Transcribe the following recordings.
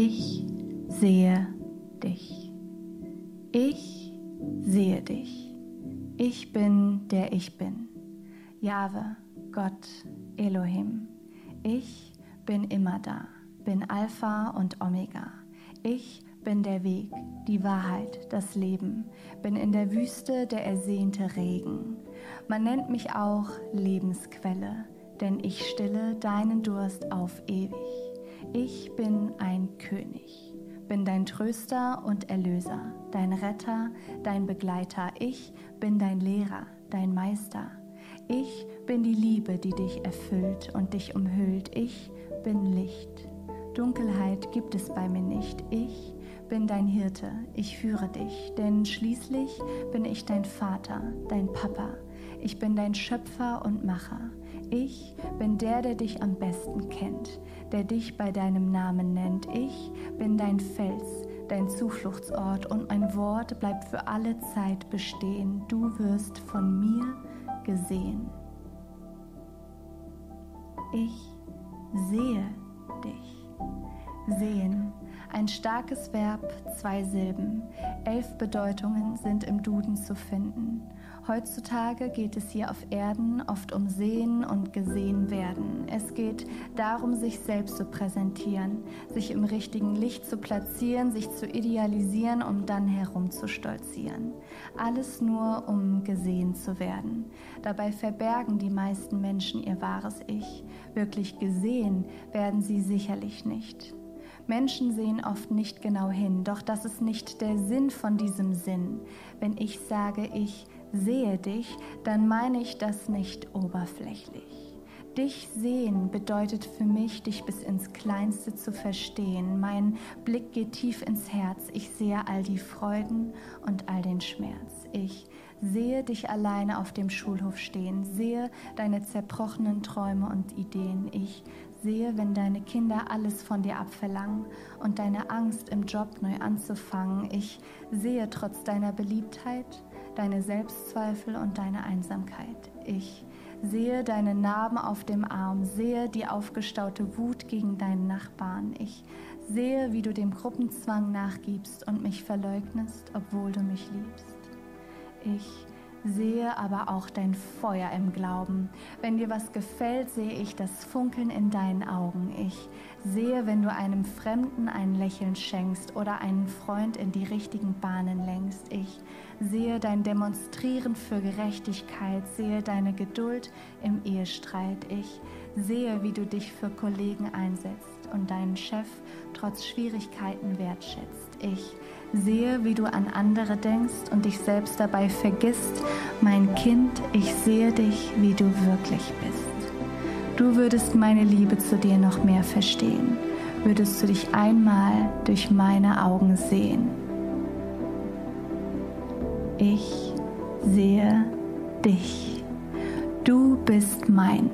Ich sehe dich. Ich sehe dich. Ich bin der ich bin. Jahwe, Gott, Elohim. Ich bin immer da, bin Alpha und Omega. Ich bin der Weg, die Wahrheit, das Leben, bin in der Wüste der ersehnte Regen. Man nennt mich auch Lebensquelle, denn ich stille deinen Durst auf ewig. Ich bin ein König, bin dein Tröster und Erlöser, dein Retter, dein Begleiter. Ich bin dein Lehrer, dein Meister. Ich bin die Liebe, die dich erfüllt und dich umhüllt. Ich bin Licht. Dunkelheit gibt es bei mir nicht. Ich bin dein Hirte, ich führe dich, denn schließlich bin ich dein Vater, dein Papa. Ich bin dein Schöpfer und Macher. Ich bin der, der dich am besten kennt, der dich bei deinem Namen nennt. Ich bin dein Fels, dein Zufluchtsort und mein Wort bleibt für alle Zeit bestehen. Du wirst von mir gesehen. Ich sehe dich. Sehen ein starkes Verb, zwei Silben. Elf Bedeutungen sind im Duden zu finden. Heutzutage geht es hier auf Erden oft um Sehen und Gesehen werden. Es geht darum, sich selbst zu präsentieren, sich im richtigen Licht zu platzieren, sich zu idealisieren, um dann herumzustolzieren. Alles nur, um gesehen zu werden. Dabei verbergen die meisten Menschen ihr wahres Ich. Wirklich gesehen werden sie sicherlich nicht. Menschen sehen oft nicht genau hin, doch das ist nicht der Sinn von diesem Sinn. Wenn ich sage, ich sehe dich, dann meine ich das nicht oberflächlich. Dich sehen bedeutet für mich, dich bis ins Kleinste zu verstehen. Mein Blick geht tief ins Herz. Ich sehe all die Freuden und all den Schmerz. Ich sehe dich alleine auf dem Schulhof stehen, sehe deine zerbrochenen Träume und Ideen. Ich sehe, wenn deine Kinder alles von dir abverlangen und deine Angst im Job neu anzufangen. Ich sehe trotz deiner Beliebtheit deine Selbstzweifel und deine Einsamkeit. Ich sehe deine Narben auf dem Arm, sehe die aufgestaute Wut gegen deinen Nachbarn. Ich sehe, wie du dem Gruppenzwang nachgibst und mich verleugnest, obwohl du mich liebst. Ich sehe aber auch dein Feuer im Glauben. Wenn dir was gefällt, sehe ich das Funkeln in deinen Augen. Ich sehe, wenn du einem Fremden ein Lächeln schenkst oder einen Freund in die richtigen Bahnen lenkst. Ich sehe dein Demonstrieren für Gerechtigkeit, sehe deine Geduld im Ehestreit. Ich sehe, wie du dich für Kollegen einsetzt und deinen Chef trotz Schwierigkeiten wertschätzt. Ich sehe, wie du an andere denkst und dich selbst dabei vergisst. Mein Kind, ich sehe dich, wie du wirklich bist. Du würdest meine Liebe zu dir noch mehr verstehen, würdest du dich einmal durch meine Augen sehen. Ich sehe dich. Du bist mein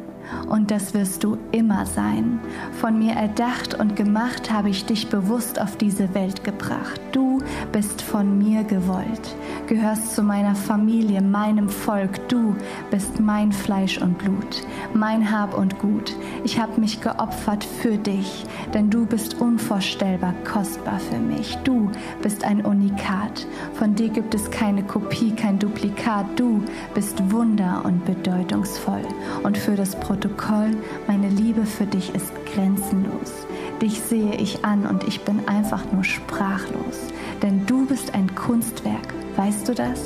und das wirst du immer sein. Von mir erdacht und gemacht habe ich dich bewusst auf diese Welt gebracht. Du bist von mir gewollt, gehörst zu meiner Familie, meinem Volk. Du bist mein Fleisch und Blut, mein Hab und Gut. Ich habe mich geopfert für dich, denn du bist unvorstellbar kostbar für mich. Du bist ein Unikat. Von dir gibt es keine Kopie, kein Duplikat. Du bist wunder und bedeutungsvoll. Und für das Projekt Protokoll, meine Liebe für dich ist grenzenlos. Dich sehe ich an und ich bin einfach nur sprachlos. Denn du bist ein Kunstwerk, weißt du das?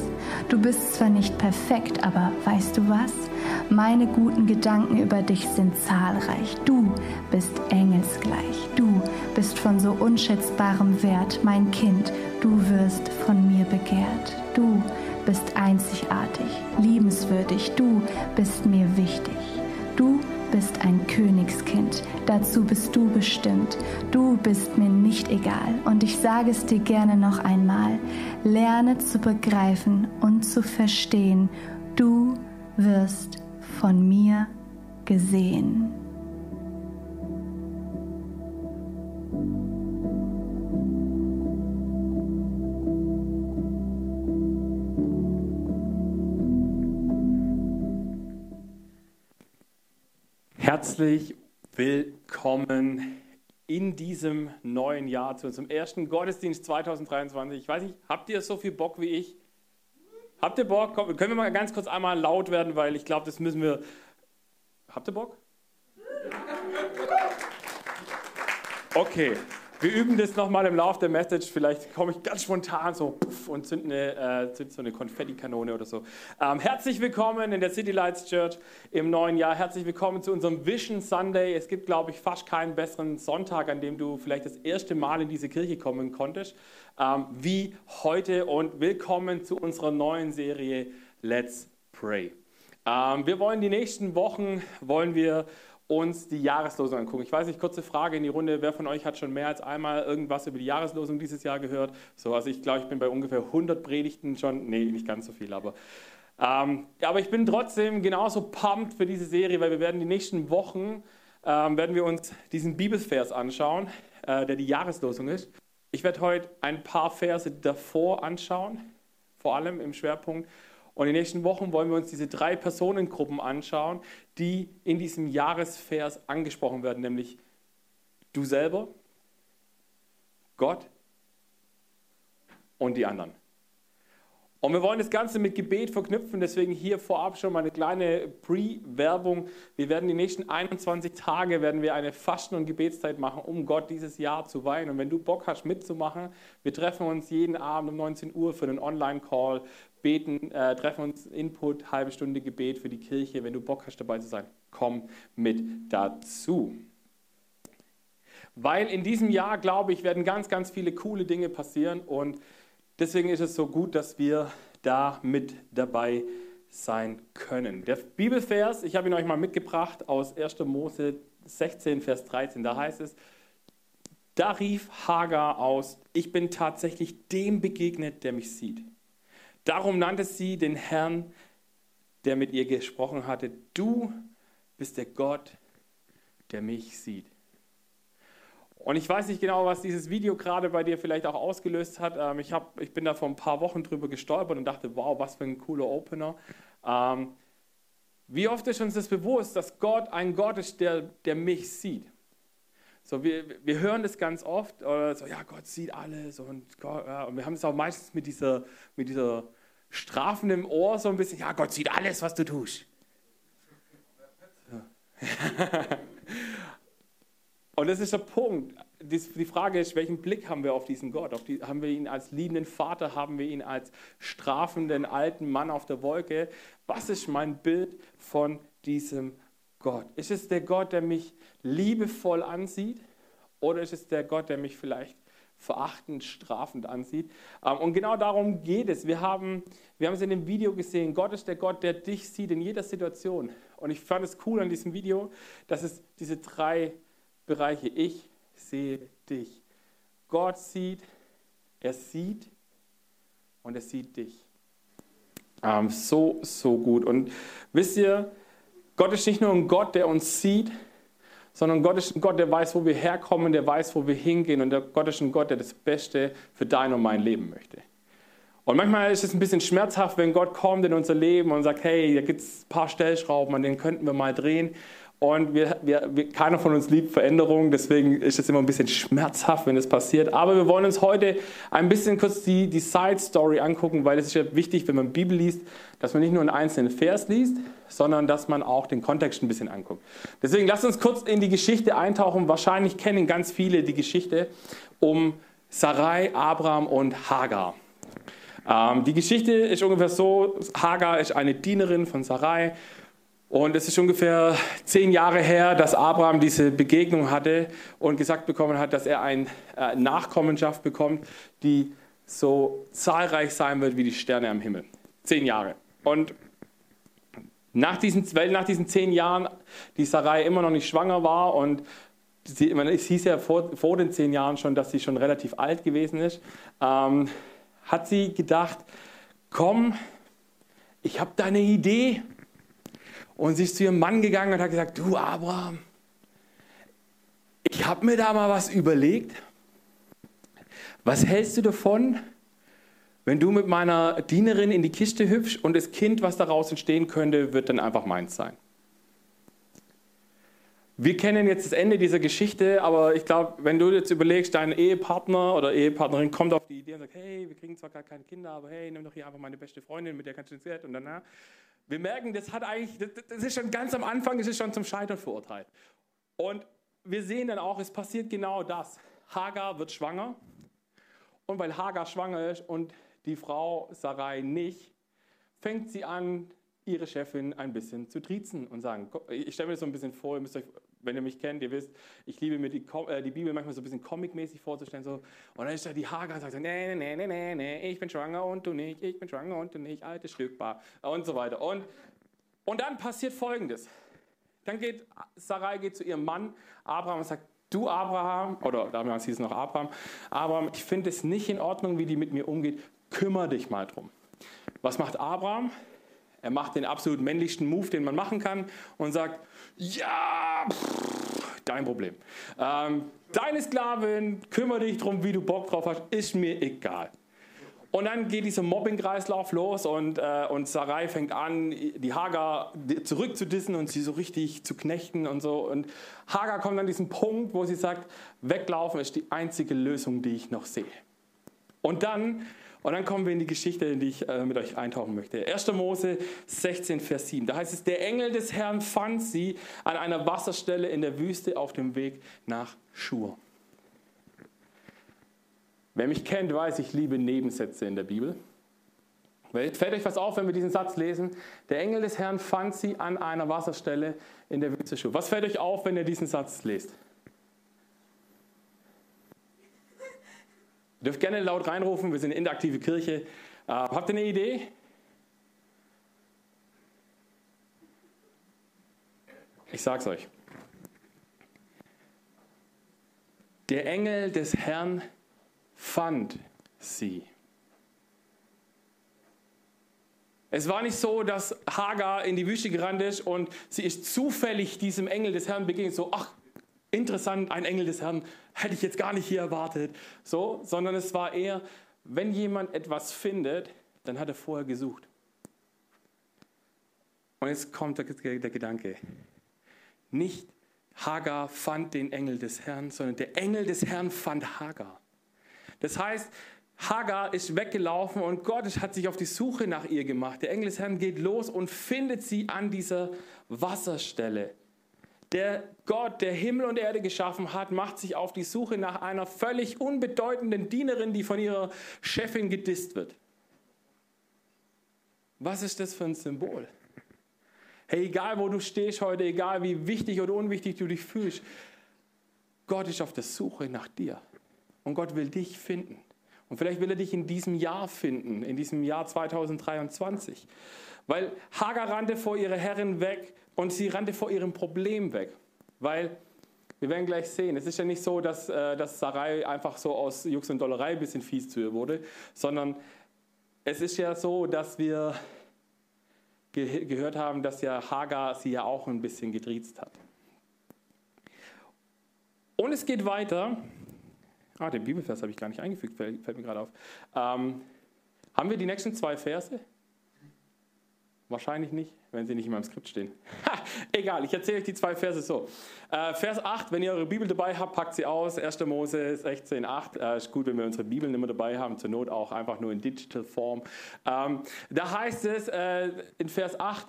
Du bist zwar nicht perfekt, aber weißt du was? Meine guten Gedanken über dich sind zahlreich. Du bist engelsgleich. Du bist von so unschätzbarem Wert, mein Kind. Du wirst von mir begehrt. Du bist einzigartig, liebenswürdig. Du bist mir wichtig. Du bist ein Königskind, dazu bist du bestimmt. Du bist mir nicht egal und ich sage es dir gerne noch einmal. Lerne zu begreifen und zu verstehen, du wirst von mir gesehen. Herzlich willkommen in diesem neuen Jahr, zu unserem ersten Gottesdienst 2023. Ich weiß nicht, habt ihr so viel Bock wie ich? Habt ihr Bock? Komm, können wir mal ganz kurz einmal laut werden, weil ich glaube, das müssen wir. Habt ihr Bock? Okay, wir üben das nochmal im Laufe der Message. Vielleicht komme ich ganz spontan so puff, und zünde eine, äh, zünd so eine Konfettikanone oder so. Ähm, herzlich willkommen in der City Lights Church im neuen Jahr. Herzlich willkommen zu unserem Vision Sunday. Es gibt, glaube ich, fast keinen besseren Sonntag, an dem du vielleicht das erste Mal in diese Kirche kommen konntest, ähm, wie heute. Und willkommen zu unserer neuen Serie Let's Pray. Ähm, wir wollen die nächsten Wochen, wollen wir uns die Jahreslosung angucken. Ich weiß nicht, kurze Frage in die Runde, wer von euch hat schon mehr als einmal irgendwas über die Jahreslosung dieses Jahr gehört? So, also ich glaube, ich bin bei ungefähr 100 Predigten schon, nee, nicht ganz so viel, aber, ähm, aber ich bin trotzdem genauso pumped für diese Serie, weil wir werden die nächsten Wochen, ähm, werden wir uns diesen Bibelvers anschauen, äh, der die Jahreslosung ist. Ich werde heute ein paar Verse davor anschauen, vor allem im Schwerpunkt und in den nächsten Wochen wollen wir uns diese drei Personengruppen anschauen, die in diesem Jahresvers angesprochen werden, nämlich du selber, Gott und die anderen. Und wir wollen das Ganze mit Gebet verknüpfen, deswegen hier vorab schon mal eine kleine Pre-Werbung. Wir werden die nächsten 21 Tage werden wir eine Fasten- und Gebetszeit machen, um Gott dieses Jahr zu weihen. Und wenn du Bock hast mitzumachen, wir treffen uns jeden Abend um 19 Uhr für einen Online-Call, beten, äh, treffen uns Input, halbe Stunde Gebet für die Kirche. Wenn du Bock hast dabei zu sein, komm mit dazu. Weil in diesem Jahr, glaube ich, werden ganz, ganz viele coole Dinge passieren und Deswegen ist es so gut, dass wir da mit dabei sein können. Der Bibelvers, ich habe ihn euch mal mitgebracht aus 1. Mose 16, Vers 13. Da heißt es, da rief Hagar aus, ich bin tatsächlich dem begegnet, der mich sieht. Darum nannte sie den Herrn, der mit ihr gesprochen hatte, du bist der Gott, der mich sieht. Und ich weiß nicht genau, was dieses Video gerade bei dir vielleicht auch ausgelöst hat. Ähm, ich, hab, ich bin da vor ein paar Wochen drüber gestolpert und dachte, wow, was für ein cooler Opener. Ähm, wie oft ist uns das bewusst, dass Gott ein Gott ist, der, der mich sieht? So, wir, wir hören das ganz oft, oder so, ja, Gott sieht alles und, Gott, ja, und wir haben es auch meistens mit dieser, mit dieser Strafen im Ohr so ein bisschen, ja, Gott sieht alles, was du tust. Und das ist der Punkt. Die Frage ist, welchen Blick haben wir auf diesen Gott? Auf die, haben wir ihn als liebenden Vater? Haben wir ihn als strafenden alten Mann auf der Wolke? Was ist mein Bild von diesem Gott? Ist es der Gott, der mich liebevoll ansieht? Oder ist es der Gott, der mich vielleicht verachtend, strafend ansieht? Ähm, und genau darum geht es. Wir haben, wir haben es in dem Video gesehen. Gott ist der Gott, der dich sieht in jeder Situation. Und ich fand es cool an diesem Video, dass es diese drei Bereiche. Ich sehe dich. Gott sieht, er sieht und er sieht dich. Ähm, so, so gut. Und wisst ihr, Gott ist nicht nur ein Gott, der uns sieht, sondern Gott ist ein Gott, der weiß, wo wir herkommen, der weiß, wo wir hingehen. Und Gott ist ein Gott, der das Beste für dein und mein Leben möchte. Und manchmal ist es ein bisschen schmerzhaft, wenn Gott kommt in unser Leben und sagt, hey, da gibt es ein paar Stellschrauben, an denen könnten wir mal drehen. Und wir, wir, wir, keiner von uns liebt Veränderungen, deswegen ist es immer ein bisschen schmerzhaft, wenn es passiert. Aber wir wollen uns heute ein bisschen kurz die, die Side Story angucken, weil es ist ja wichtig, wenn man Bibel liest, dass man nicht nur einen einzelnen Vers liest, sondern dass man auch den Kontext ein bisschen anguckt. Deswegen lasst uns kurz in die Geschichte eintauchen. Wahrscheinlich kennen ganz viele die Geschichte um Sarai, Abraham und Hagar. Ähm, die Geschichte ist ungefähr so: Hagar ist eine Dienerin von Sarai und es ist ungefähr zehn Jahre her, dass Abraham diese Begegnung hatte und gesagt bekommen hat, dass er eine äh, Nachkommenschaft bekommt, die so zahlreich sein wird wie die Sterne am Himmel. Zehn Jahre. Und nach diesen, weil nach diesen zehn Jahren die Sarai immer noch nicht schwanger war und sie, es hieß ja vor, vor, den zehn Jahren schon, dass sie schon relativ alt gewesen ist, ähm, hat sie gedacht, komm, ich habe da eine Idee und sie ist zu ihrem Mann gegangen und hat gesagt, du Abraham, ich habe mir da mal was überlegt. Was hältst du davon, wenn du mit meiner Dienerin in die Kiste hüpfst und das Kind, was daraus entstehen könnte, wird dann einfach meins sein? Wir kennen jetzt das Ende dieser Geschichte, aber ich glaube, wenn du jetzt überlegst, dein Ehepartner oder Ehepartnerin kommt auf die Idee und sagt, hey, wir kriegen zwar gar keine Kinder, aber hey, nimm doch hier einfach meine beste Freundin, mit der kannst du ins Bett und danach. Wir merken, das hat eigentlich, das, das ist schon ganz am Anfang, das ist schon zum Scheitern verurteilt. Und wir sehen dann auch, es passiert genau das. Hagar wird schwanger und weil Hagar schwanger ist und die Frau Sarai nicht, fängt sie an, ihre Chefin ein bisschen zu triezen und sagen, ich stelle mir das so ein bisschen vor, ihr müsst euch wenn ihr mich kennt, ihr wisst, ich liebe mir die, äh, die Bibel manchmal so ein bisschen comicmäßig vorzustellen. So. Und dann ist da die Hagar und sagt so, nee, nee, nee, nee, nee, ich bin schwanger und du nicht, ich bin schwanger und du nicht, altes Stückbar und so weiter. Und, und dann passiert Folgendes. Dann geht Sarai geht zu ihrem Mann Abraham und sagt, du Abraham, oder damals hieß es noch Abraham, Abraham, ich finde es nicht in Ordnung, wie die mit mir umgeht, kümmere dich mal drum. Was macht Abraham? Er macht den absolut männlichsten Move, den man machen kann und sagt, ja, pff, dein Problem. Ähm, deine Sklavin, kümmere dich darum, wie du Bock drauf hast, ist mir egal. Und dann geht dieser Mobbing-Kreislauf los und, äh, und Sarai fängt an, die Hagar zurückzudissen und sie so richtig zu knechten und so. Und Hagar kommt an diesen Punkt, wo sie sagt, weglaufen ist die einzige Lösung, die ich noch sehe. Und dann und dann kommen wir in die Geschichte, in die ich äh, mit euch eintauchen möchte. 1. Mose 16, Vers 7. Da heißt es, der Engel des Herrn fand sie an einer Wasserstelle in der Wüste auf dem Weg nach Schur. Wer mich kennt, weiß, ich liebe Nebensätze in der Bibel. Fällt euch was auf, wenn wir diesen Satz lesen? Der Engel des Herrn fand sie an einer Wasserstelle in der Wüste Schur. Was fällt euch auf, wenn ihr diesen Satz lest? Ihr dürft gerne laut reinrufen, wir sind eine interaktive Kirche. Äh, habt ihr eine Idee? Ich sag's euch. Der Engel des Herrn fand sie. Es war nicht so, dass Hagar in die Wüste gerannt ist und sie ist zufällig diesem Engel des Herrn begegnet, so, ach, interessant, ein Engel des Herrn, hätte ich jetzt gar nicht hier erwartet. So, sondern es war eher, wenn jemand etwas findet, dann hat er vorher gesucht. Und jetzt kommt der, der Gedanke. Nicht Hagar fand den Engel des Herrn, sondern der Engel des Herrn fand Hagar. Das heißt, Hagar ist weggelaufen und Gott hat sich auf die Suche nach ihr gemacht. Der Engel des Herrn geht los und findet sie an dieser Wasserstelle. Der Gott, der Himmel und Erde geschaffen hat, macht sich auf die Suche nach einer völlig unbedeutenden Dienerin, die von ihrer Chefin gedisst wird. Was ist das für ein Symbol? Hey, egal wo du stehst heute, egal wie wichtig oder unwichtig du dich fühlst, Gott ist auf der Suche nach dir. Und Gott will dich finden. Und vielleicht will er dich in diesem Jahr finden, in diesem Jahr 2023. Weil Hagar rannte vor ihrer Herrin weg und sie rannte vor ihrem Problem weg. Weil, wir werden gleich sehen, es ist ja nicht so, dass, äh, dass Sarai einfach so aus Jux und Dollerei ein bisschen fies zu ihr wurde, sondern es ist ja so, dass wir ge gehört haben, dass ja Hagar sie ja auch ein bisschen getriezt hat. Und es geht weiter. Ah, den Bibelvers habe ich gar nicht eingefügt, fällt, fällt mir gerade auf. Ähm, haben wir die nächsten zwei Verse? Wahrscheinlich nicht, wenn sie nicht in meinem Skript stehen. Ha, egal, ich erzähle euch die zwei Verse so. Äh, Vers 8, wenn ihr eure Bibel dabei habt, packt sie aus. 1. Mose 16, 8. Äh, ist gut, wenn wir unsere Bibeln immer dabei haben, zur Not auch einfach nur in Digital Form. Ähm, da heißt es äh, in Vers 8,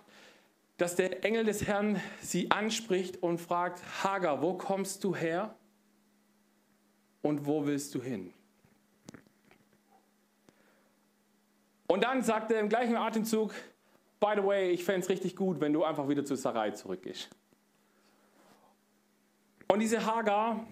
dass der Engel des Herrn sie anspricht und fragt, Hagar, wo kommst du her und wo willst du hin? Und dann sagt er im gleichen Atemzug, By the way, ich fände es richtig gut, wenn du einfach wieder zu Sarai zurückgehst. Und diese Hagar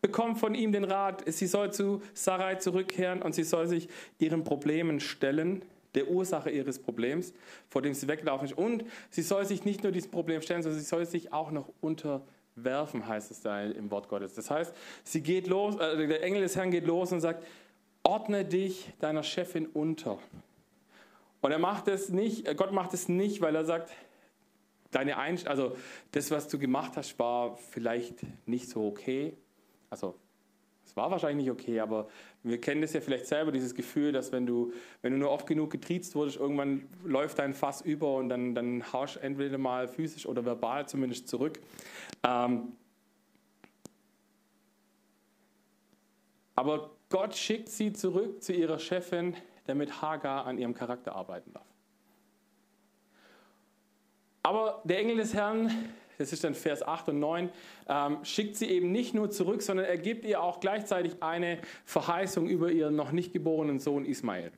bekommt von ihm den Rat, sie soll zu Sarai zurückkehren und sie soll sich ihren Problemen stellen, der Ursache ihres Problems, vor dem sie weglaufen ist. Und sie soll sich nicht nur diesem Problem stellen, sondern sie soll sich auch noch unterwerfen, heißt es da im Wort Gottes. Das heißt, sie geht los, äh, der Engel des Herrn geht los und sagt, ordne dich deiner Chefin unter. Und er macht es nicht, äh, Gott macht es nicht, weil er sagt, deine Einst also das, was du gemacht hast, war vielleicht nicht so okay. Also es war wahrscheinlich nicht okay, aber wir kennen das ja vielleicht selber, dieses Gefühl, dass wenn du, wenn du nur oft genug getriezt wurdest, irgendwann läuft dein Fass über und dann, dann haust entweder mal physisch oder verbal zumindest zurück. Ähm, aber Gott schickt sie zurück zu ihrer Chefin, damit Hagar an ihrem Charakter arbeiten darf. Aber der Engel des Herrn, das ist dann Vers 8 und 9, ähm, schickt sie eben nicht nur zurück, sondern er gibt ihr auch gleichzeitig eine Verheißung über ihren noch nicht geborenen Sohn Ismael.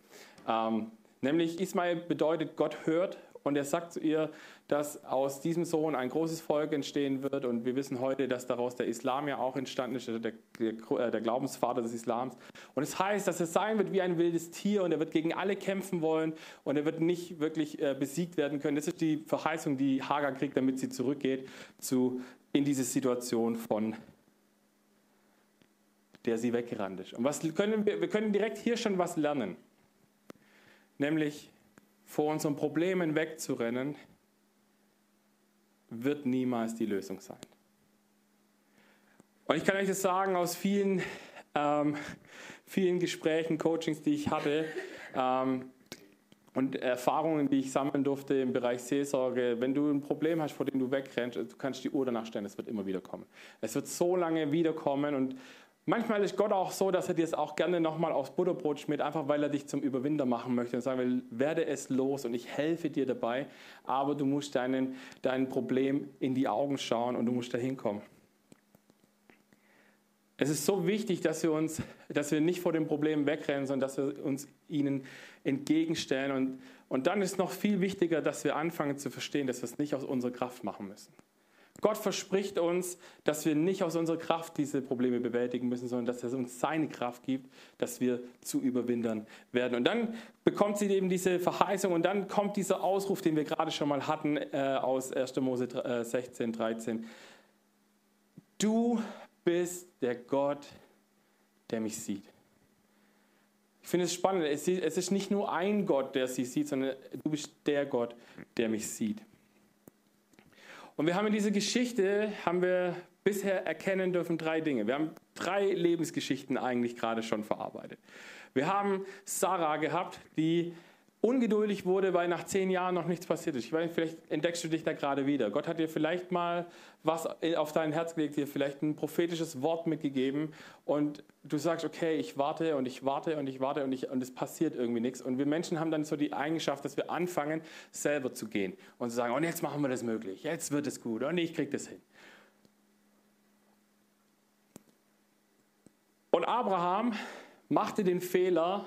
Ähm, nämlich Ismael bedeutet, Gott hört und er sagt zu ihr, dass aus diesem Sohn ein großes Volk entstehen wird. Und wir wissen heute, dass daraus der Islam ja auch entstanden ist, der, der, äh, der Glaubensvater des Islams. Und es heißt, dass er sein wird wie ein wildes Tier und er wird gegen alle kämpfen wollen und er wird nicht wirklich äh, besiegt werden können. Das ist die Verheißung, die Hagar kriegt, damit sie zurückgeht zu, in diese Situation von der sie weggerannt ist. Und was können wir, wir können direkt hier schon was lernen. Nämlich, vor unseren Problemen wegzurennen, wird niemals die Lösung sein. Und ich kann euch das sagen aus vielen, ähm, vielen Gesprächen, Coachings, die ich hatte ähm, und Erfahrungen, die ich sammeln durfte im Bereich Seelsorge. Wenn du ein Problem hast, vor dem du wegrennst, du kannst die Uhr danach stellen, es wird immer wieder kommen. Es wird so lange wiederkommen und Manchmal ist Gott auch so, dass er dir es auch gerne nochmal aufs Butterbrot schmiert, einfach weil er dich zum Überwinder machen möchte und sagen will, werde es los und ich helfe dir dabei, aber du musst deinen, dein Problem in die Augen schauen und du musst da hinkommen. Es ist so wichtig, dass wir uns, dass wir nicht vor den Problemen wegrennen, sondern dass wir uns ihnen entgegenstellen. Und, und dann ist noch viel wichtiger, dass wir anfangen zu verstehen, dass wir es nicht aus unserer Kraft machen müssen. Gott verspricht uns, dass wir nicht aus unserer Kraft diese Probleme bewältigen müssen, sondern dass er uns seine Kraft gibt, dass wir zu überwindern werden. Und dann bekommt sie eben diese Verheißung und dann kommt dieser Ausruf, den wir gerade schon mal hatten äh, aus 1. Mose 16, 13. Äh, du bist der Gott, der mich sieht. Ich finde es spannend. Es ist nicht nur ein Gott, der sie sieht, sondern du bist der Gott, der mich sieht. Und wir haben in dieser Geschichte, haben wir bisher erkennen dürfen drei Dinge. Wir haben drei Lebensgeschichten eigentlich gerade schon verarbeitet. Wir haben Sarah gehabt, die ungeduldig wurde, weil nach zehn Jahren noch nichts passiert ist. Ich weiß nicht, vielleicht entdeckst du dich da gerade wieder. Gott hat dir vielleicht mal was auf dein Herz gelegt, dir vielleicht ein prophetisches Wort mitgegeben und du sagst, okay, ich warte und ich warte und ich warte und, ich, und es passiert irgendwie nichts. Und wir Menschen haben dann so die Eigenschaft, dass wir anfangen, selber zu gehen und zu sagen, und jetzt machen wir das möglich, jetzt wird es gut und ich kriege das hin. Und Abraham machte den Fehler,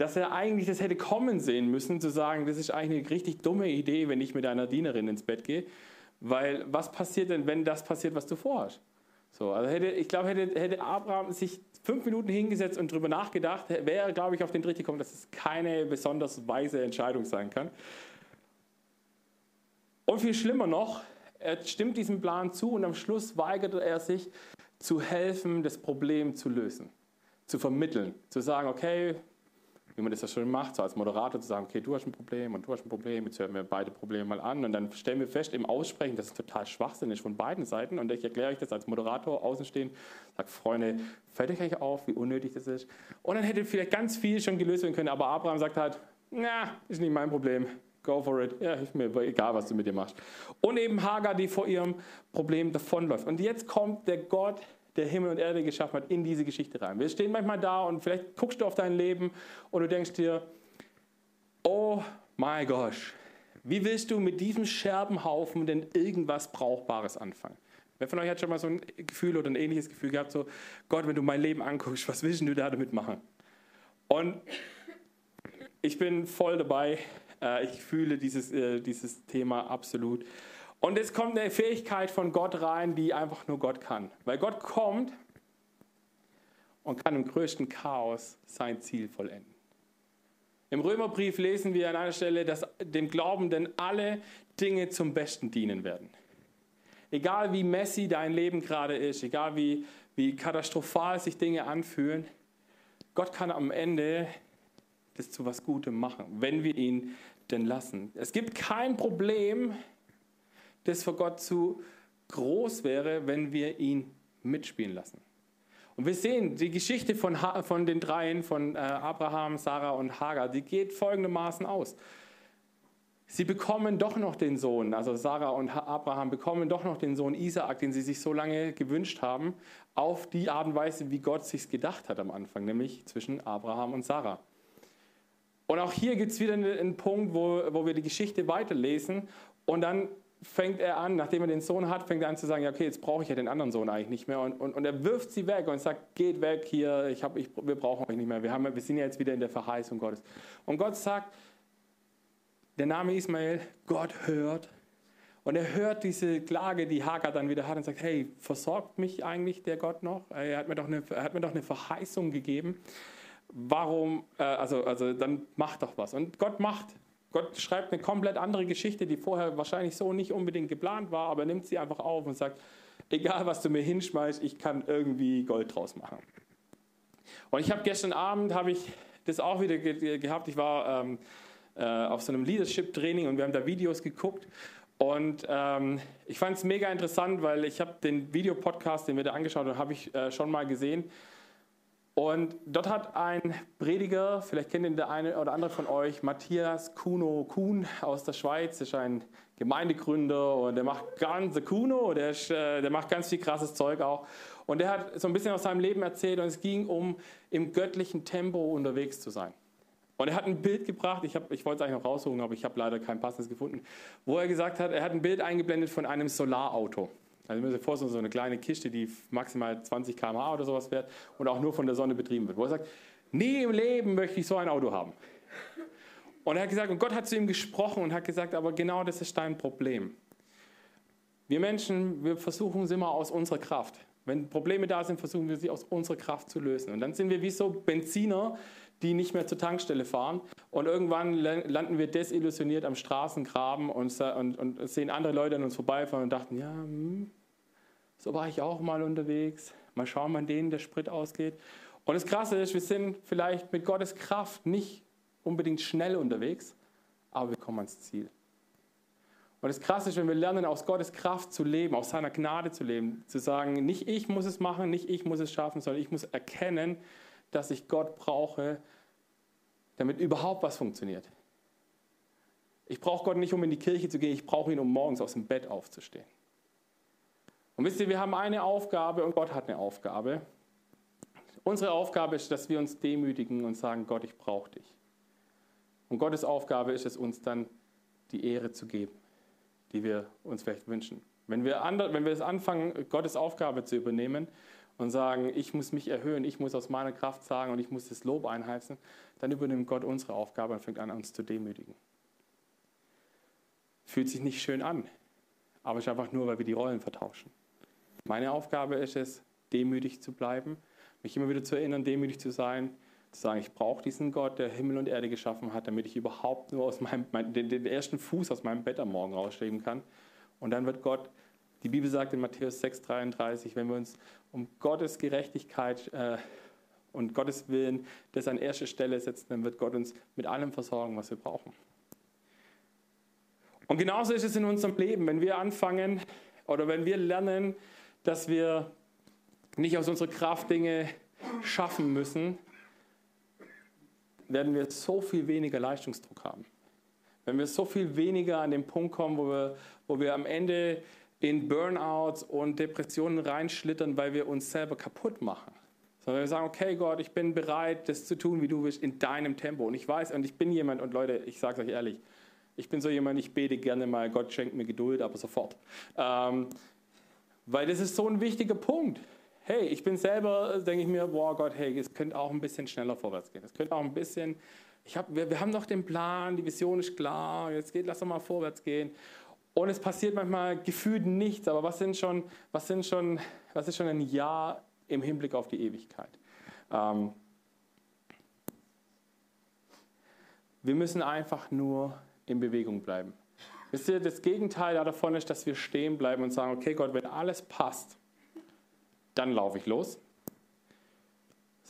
dass er eigentlich das hätte kommen sehen müssen, zu sagen, das ist eigentlich eine richtig dumme Idee, wenn ich mit einer Dienerin ins Bett gehe. Weil was passiert denn, wenn das passiert, was du vorhast? So, also hätte, ich glaube, hätte, hätte Abraham sich fünf Minuten hingesetzt und darüber nachgedacht, wäre er, glaube ich, auf den Tritt gekommen, dass es keine besonders weise Entscheidung sein kann. Und viel schlimmer noch, er stimmt diesem Plan zu und am Schluss weigerte er sich, zu helfen, das Problem zu lösen, zu vermitteln, zu sagen, okay, wie man das ja schon macht, so als Moderator zu sagen, okay, du hast ein Problem und du hast ein Problem, jetzt hören wir beide Probleme mal an. Und dann stellen wir fest im Aussprechen, dass es total Schwachsinn ist von beiden Seiten. Und ich erkläre euch das als Moderator außenstehend, sage, Freunde, fällt euch auf, wie unnötig das ist? Und dann hätte vielleicht ganz viel schon gelöst werden können, aber Abraham sagt halt, na, ist nicht mein Problem, go for it, ja, ist mir egal, was du mit dir machst. Und eben Hagar, die vor ihrem Problem davonläuft. Und jetzt kommt der Gott, der Himmel und Erde geschaffen hat, in diese Geschichte rein. Wir stehen manchmal da und vielleicht guckst du auf dein Leben und du denkst dir, oh mein Gott, wie willst du mit diesem Scherbenhaufen denn irgendwas Brauchbares anfangen? Wer von euch hat schon mal so ein Gefühl oder ein ähnliches Gefühl gehabt, so, Gott, wenn du mein Leben anguckst, was willst du da damit machen? Und ich bin voll dabei. Äh, ich fühle dieses, äh, dieses Thema absolut. Und es kommt eine Fähigkeit von Gott rein, die einfach nur Gott kann. Weil Gott kommt und kann im größten Chaos sein Ziel vollenden. Im Römerbrief lesen wir an einer Stelle, dass dem Glaubenden alle Dinge zum Besten dienen werden. Egal wie messy dein Leben gerade ist, egal wie, wie katastrophal sich Dinge anfühlen, Gott kann am Ende das zu was Gutem machen, wenn wir ihn denn lassen. Es gibt kein Problem, das für Gott zu groß wäre, wenn wir ihn mitspielen lassen. Und wir sehen, die Geschichte von, ha von den dreien, von äh, Abraham, Sarah und Hagar, die geht folgendermaßen aus. sie bekommen doch noch den Sohn, also Sarah und Abraham bekommen doch noch den Sohn Isaak, den sie sich so lange gewünscht haben, auf die Art und Weise, wie Gott sich gedacht hat am Anfang, nämlich zwischen Abraham und Sarah. Und auch hier gibt es wieder einen Punkt, wo, wo wir die Geschichte weiterlesen und dann fängt er an, nachdem er den Sohn hat, fängt er an zu sagen, ja, okay, jetzt brauche ich ja den anderen Sohn eigentlich nicht mehr. Und, und, und er wirft sie weg und sagt, geht weg hier, ich hab, ich, wir brauchen euch nicht mehr. Wir, haben, wir sind ja jetzt wieder in der Verheißung Gottes. Und Gott sagt, der Name Ismael, Gott hört. Und er hört diese Klage, die Hagar dann wieder hat und sagt, hey, versorgt mich eigentlich der Gott noch? Er hat mir doch eine, er hat mir doch eine Verheißung gegeben. Warum, äh, also, also dann mach doch was. Und Gott macht. Gott schreibt eine komplett andere Geschichte, die vorher wahrscheinlich so nicht unbedingt geplant war, aber nimmt sie einfach auf und sagt, egal was du mir hinschmeißt, ich kann irgendwie Gold draus machen. Und ich habe gestern Abend, habe ich das auch wieder ge gehabt, ich war... Ähm, äh, auf so einem Leadership-Training und wir haben da Videos geguckt. Und ähm, ich fand es mega interessant, weil ich habe den Videopodcast, den wir da angeschaut haben, habe ich äh, schon mal gesehen. Und dort hat ein Prediger, vielleicht kennt ihn der eine oder andere von euch, Matthias Kuno Kuhn aus der Schweiz, ist ein Gemeindegründer und der macht ganz, Kuno, der, ist, äh, der macht ganz viel krasses Zeug auch. Und der hat so ein bisschen aus seinem Leben erzählt und es ging um im göttlichen Tempo unterwegs zu sein. Und er hat ein Bild gebracht, ich, ich wollte es eigentlich noch raussuchen, aber ich habe leider kein passendes gefunden, wo er gesagt hat, er hat ein Bild eingeblendet von einem Solarauto. Also müsst ihr vorstellen, so eine kleine Kiste, die maximal 20 km/h oder sowas fährt und auch nur von der Sonne betrieben wird. Wo er sagt, nie im Leben möchte ich so ein Auto haben. Und er hat gesagt, und Gott hat zu ihm gesprochen und hat gesagt, aber genau das ist dein Problem. Wir Menschen, wir versuchen es immer aus unserer Kraft. Wenn Probleme da sind, versuchen wir sie aus unserer Kraft zu lösen. Und dann sind wir wie so Benziner, die nicht mehr zur Tankstelle fahren. Und irgendwann landen wir desillusioniert am Straßengraben und, und, und sehen andere Leute an uns vorbeifahren und dachten, ja, hm, so war ich auch mal unterwegs. Mal schauen, wann denen der Sprit ausgeht. Und das Krasse ist, wir sind vielleicht mit Gottes Kraft nicht unbedingt schnell unterwegs, aber wir kommen ans Ziel. Und das Krasse ist, wenn wir lernen, aus Gottes Kraft zu leben, aus seiner Gnade zu leben, zu sagen, nicht ich muss es machen, nicht ich muss es schaffen, sondern ich muss erkennen, dass ich Gott brauche, damit überhaupt was funktioniert. Ich brauche Gott nicht, um in die Kirche zu gehen, ich brauche ihn, um morgens aus dem Bett aufzustehen. Und wisst ihr, wir haben eine Aufgabe und Gott hat eine Aufgabe. Unsere Aufgabe ist, dass wir uns demütigen und sagen, Gott, ich brauche dich. Und Gottes Aufgabe ist es, uns dann die Ehre zu geben, die wir uns vielleicht wünschen. Wenn wir, andre, wenn wir es anfangen, Gottes Aufgabe zu übernehmen, und sagen, ich muss mich erhöhen, ich muss aus meiner Kraft sagen und ich muss das Lob einheizen, dann übernimmt Gott unsere Aufgabe und fängt an, uns zu demütigen. Fühlt sich nicht schön an, aber es ist einfach nur, weil wir die Rollen vertauschen. Meine Aufgabe ist es, demütig zu bleiben, mich immer wieder zu erinnern, demütig zu sein, zu sagen, ich brauche diesen Gott, der Himmel und Erde geschaffen hat, damit ich überhaupt nur aus meinem, den, den ersten Fuß aus meinem Bett am Morgen rausstreben kann. Und dann wird Gott die Bibel sagt in Matthäus 6,33, wenn wir uns um Gottes Gerechtigkeit äh, und Gottes Willen das an erste Stelle setzen, dann wird Gott uns mit allem versorgen, was wir brauchen. Und genauso ist es in unserem Leben, wenn wir anfangen oder wenn wir lernen, dass wir nicht aus unserer Kraft Dinge schaffen müssen, werden wir so viel weniger Leistungsdruck haben. Wenn wir so viel weniger an den Punkt kommen, wo wir, wo wir am Ende in Burnouts und Depressionen reinschlittern, weil wir uns selber kaputt machen. Sondern wir sagen, okay Gott, ich bin bereit, das zu tun, wie du willst, in deinem Tempo. Und ich weiß, und ich bin jemand, und Leute, ich sage es euch ehrlich, ich bin so jemand, ich bete gerne mal, Gott schenkt mir Geduld, aber sofort. Ähm, weil das ist so ein wichtiger Punkt. Hey, ich bin selber, denke ich mir, boah Gott, hey, es könnte auch ein bisschen schneller vorwärts gehen. Es könnte auch ein bisschen, ich hab, wir, wir haben doch den Plan, die Vision ist klar, jetzt geht, lass doch mal vorwärts gehen. Und es passiert manchmal gefühlt nichts, aber was, sind schon, was, sind schon, was ist schon ein Jahr im Hinblick auf die Ewigkeit? Ähm, wir müssen einfach nur in Bewegung bleiben. Wisst ihr, das Gegenteil davon ist, dass wir stehen bleiben und sagen, okay Gott, wenn alles passt, dann laufe ich los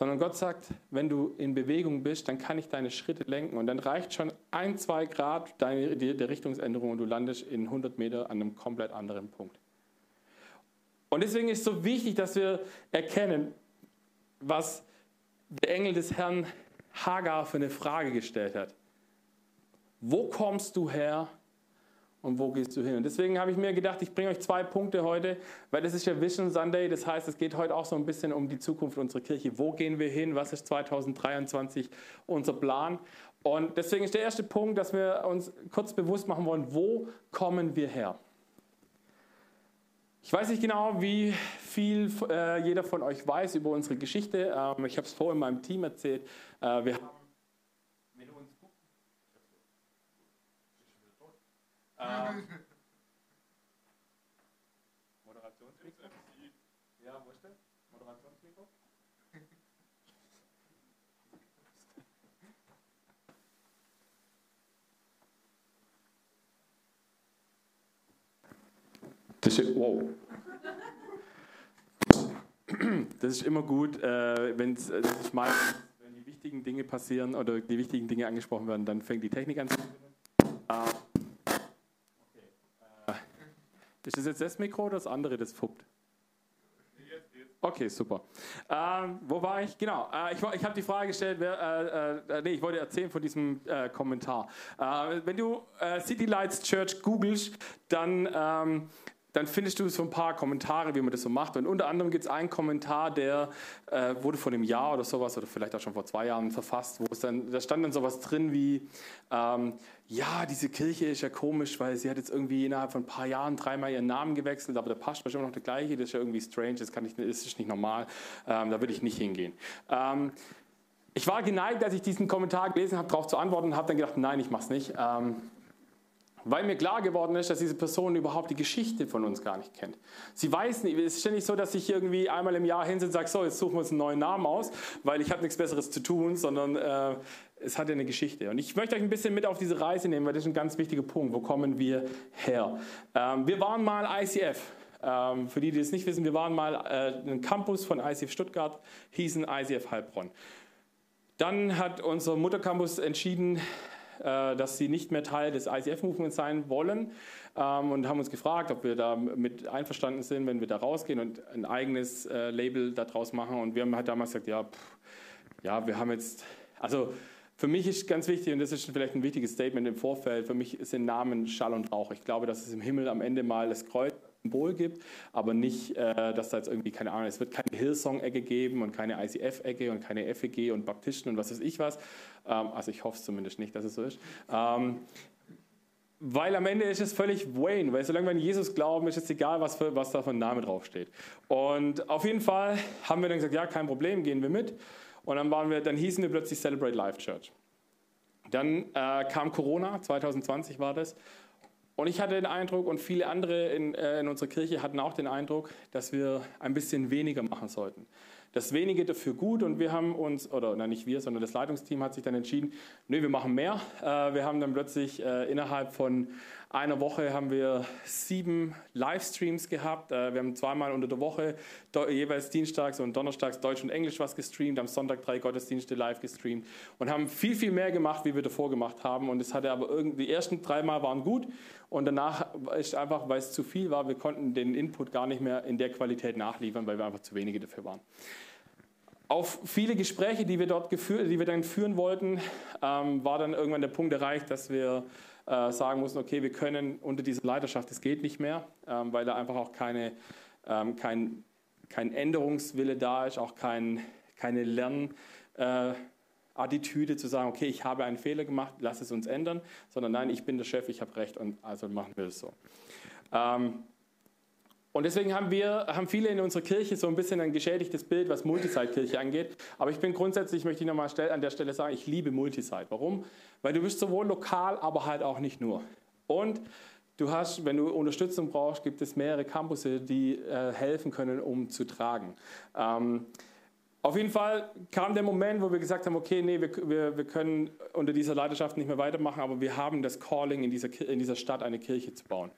sondern Gott sagt, wenn du in Bewegung bist, dann kann ich deine Schritte lenken und dann reicht schon ein, zwei Grad deine, der Richtungsänderung und du landest in 100 Meter an einem komplett anderen Punkt. Und deswegen ist es so wichtig, dass wir erkennen, was der Engel des Herrn Hagar für eine Frage gestellt hat. Wo kommst du her und wo gehst du hin? Und deswegen habe ich mir gedacht, ich bringe euch zwei Punkte heute, weil das ist ja Vision Sunday. Das heißt, es geht heute auch so ein bisschen um die Zukunft unserer Kirche. Wo gehen wir hin? Was ist 2023 unser Plan? Und deswegen ist der erste Punkt, dass wir uns kurz bewusst machen wollen, wo kommen wir her? Ich weiß nicht genau, wie viel äh, jeder von euch weiß über unsere Geschichte. Ähm, ich habe es vorhin meinem Team erzählt. Äh, wir haben Ähm, Moderationsmikro? Ja, wo ist der? Moderationsmikro? Das ist, wow. Das ist immer gut, äh, wenn ich meine, wenn die wichtigen Dinge passieren oder die wichtigen Dinge angesprochen werden, dann fängt die Technik an zu. Äh, ist das jetzt das Mikro oder das andere, das fuppt? Okay, super. Ähm, wo war ich? Genau. Äh, ich ich habe die Frage gestellt, wer, äh, äh, nee, ich wollte erzählen von diesem äh, Kommentar. Äh, wenn du äh, City Lights Church googelst, dann ähm, dann findest du so ein paar Kommentare, wie man das so macht. Und unter anderem gibt es einen Kommentar, der äh, wurde vor einem Jahr oder sowas, oder vielleicht auch schon vor zwei Jahren verfasst, wo es dann, da stand dann sowas drin wie, ähm, ja, diese Kirche ist ja komisch, weil sie hat jetzt irgendwie innerhalb von ein paar Jahren dreimal ihren Namen gewechselt, aber der Pastor ist immer noch der gleiche, das ist ja irgendwie strange, das, kann ich, das ist nicht normal, ähm, da würde ich nicht hingehen. Ähm, ich war geneigt, als ich diesen Kommentar gelesen habe, darauf zu antworten habe dann gedacht, nein, ich mache es nicht. Ähm, weil mir klar geworden ist, dass diese Person überhaupt die Geschichte von uns gar nicht kennt. Sie weiß nicht, es ist nicht so, dass ich irgendwie einmal im Jahr hinsetze und sage, so, jetzt suchen wir uns einen neuen Namen aus, weil ich habe nichts Besseres zu tun, sondern äh, es hat ja eine Geschichte. Und ich möchte euch ein bisschen mit auf diese Reise nehmen, weil das ist ein ganz wichtiger Punkt. Wo kommen wir her? Ähm, wir waren mal ICF. Ähm, für die, die es nicht wissen, wir waren mal äh, ein Campus von ICF Stuttgart, hießen ICF Heilbronn. Dann hat unser Muttercampus entschieden, dass sie nicht mehr Teil des ICF-Movements sein wollen ähm, und haben uns gefragt, ob wir da mit einverstanden sind, wenn wir da rausgehen und ein eigenes äh, Label daraus machen. Und wir haben halt damals gesagt, ja, pff, ja, wir haben jetzt, also für mich ist ganz wichtig, und das ist vielleicht ein wichtiges Statement im Vorfeld, für mich sind Namen Schall und Rauch. Ich glaube, dass es im Himmel am Ende mal das Kreuz Symbol gibt, aber nicht, äh, dass da jetzt irgendwie, keine Ahnung, es wird keine Hillsong-Ecke geben und keine ICF-Ecke und keine FEG und Baptisten und was weiß ich was. Ähm, also ich hoffe es zumindest nicht, dass es so ist. Ähm, weil am Ende ist es völlig Wayne, weil solange wir an Jesus glauben, ist es egal, was, für, was da für ein Name draufsteht. Und auf jeden Fall haben wir dann gesagt, ja, kein Problem, gehen wir mit. Und dann waren wir, dann hießen wir plötzlich Celebrate Life Church. Dann äh, kam Corona, 2020 war das, und ich hatte den Eindruck, und viele andere in, äh, in unserer Kirche hatten auch den Eindruck, dass wir ein bisschen weniger machen sollten. Das wenige dafür gut und wir haben uns, oder nein, nicht wir, sondern das Leitungsteam hat sich dann entschieden, nö, wir machen mehr. Äh, wir haben dann plötzlich äh, innerhalb von einer Woche haben wir sieben Livestreams gehabt. Äh, wir haben zweimal unter der Woche jeweils dienstags und donnerstags Deutsch und Englisch was gestreamt, am Sonntag drei Gottesdienste live gestreamt und haben viel, viel mehr gemacht, wie wir davor gemacht haben. Und es hatte aber irgendwie, die ersten dreimal waren gut und danach ist einfach, weil es zu viel war, wir konnten den Input gar nicht mehr in der Qualität nachliefern, weil wir einfach zu wenige dafür waren auf viele Gespräche, die wir dort geführt, die wir dann führen wollten, ähm, war dann irgendwann der Punkt erreicht, dass wir äh, sagen mussten, okay, wir können unter dieser Leiterschaft, das geht nicht mehr, ähm, weil da einfach auch keine, ähm, kein, kein Änderungswille da ist, auch kein, keine Lernattitüde äh, zu sagen, okay, ich habe einen Fehler gemacht, lass es uns ändern, sondern nein, ich bin der Chef, ich habe recht und also machen wir es so. Ähm, und deswegen haben wir, haben viele in unserer Kirche so ein bisschen ein geschädigtes Bild, was Multisite-Kirche angeht. Aber ich bin grundsätzlich, möchte ich nochmal an der Stelle sagen, ich liebe Multisite. Warum? Weil du bist sowohl lokal, aber halt auch nicht nur. Und du hast, wenn du Unterstützung brauchst, gibt es mehrere Campusse, die äh, helfen können, um zu tragen. Ähm, auf jeden Fall kam der Moment, wo wir gesagt haben, okay, nee, wir, wir, wir können unter dieser Leidenschaft nicht mehr weitermachen, aber wir haben das Calling, in dieser, in dieser Stadt eine Kirche zu bauen.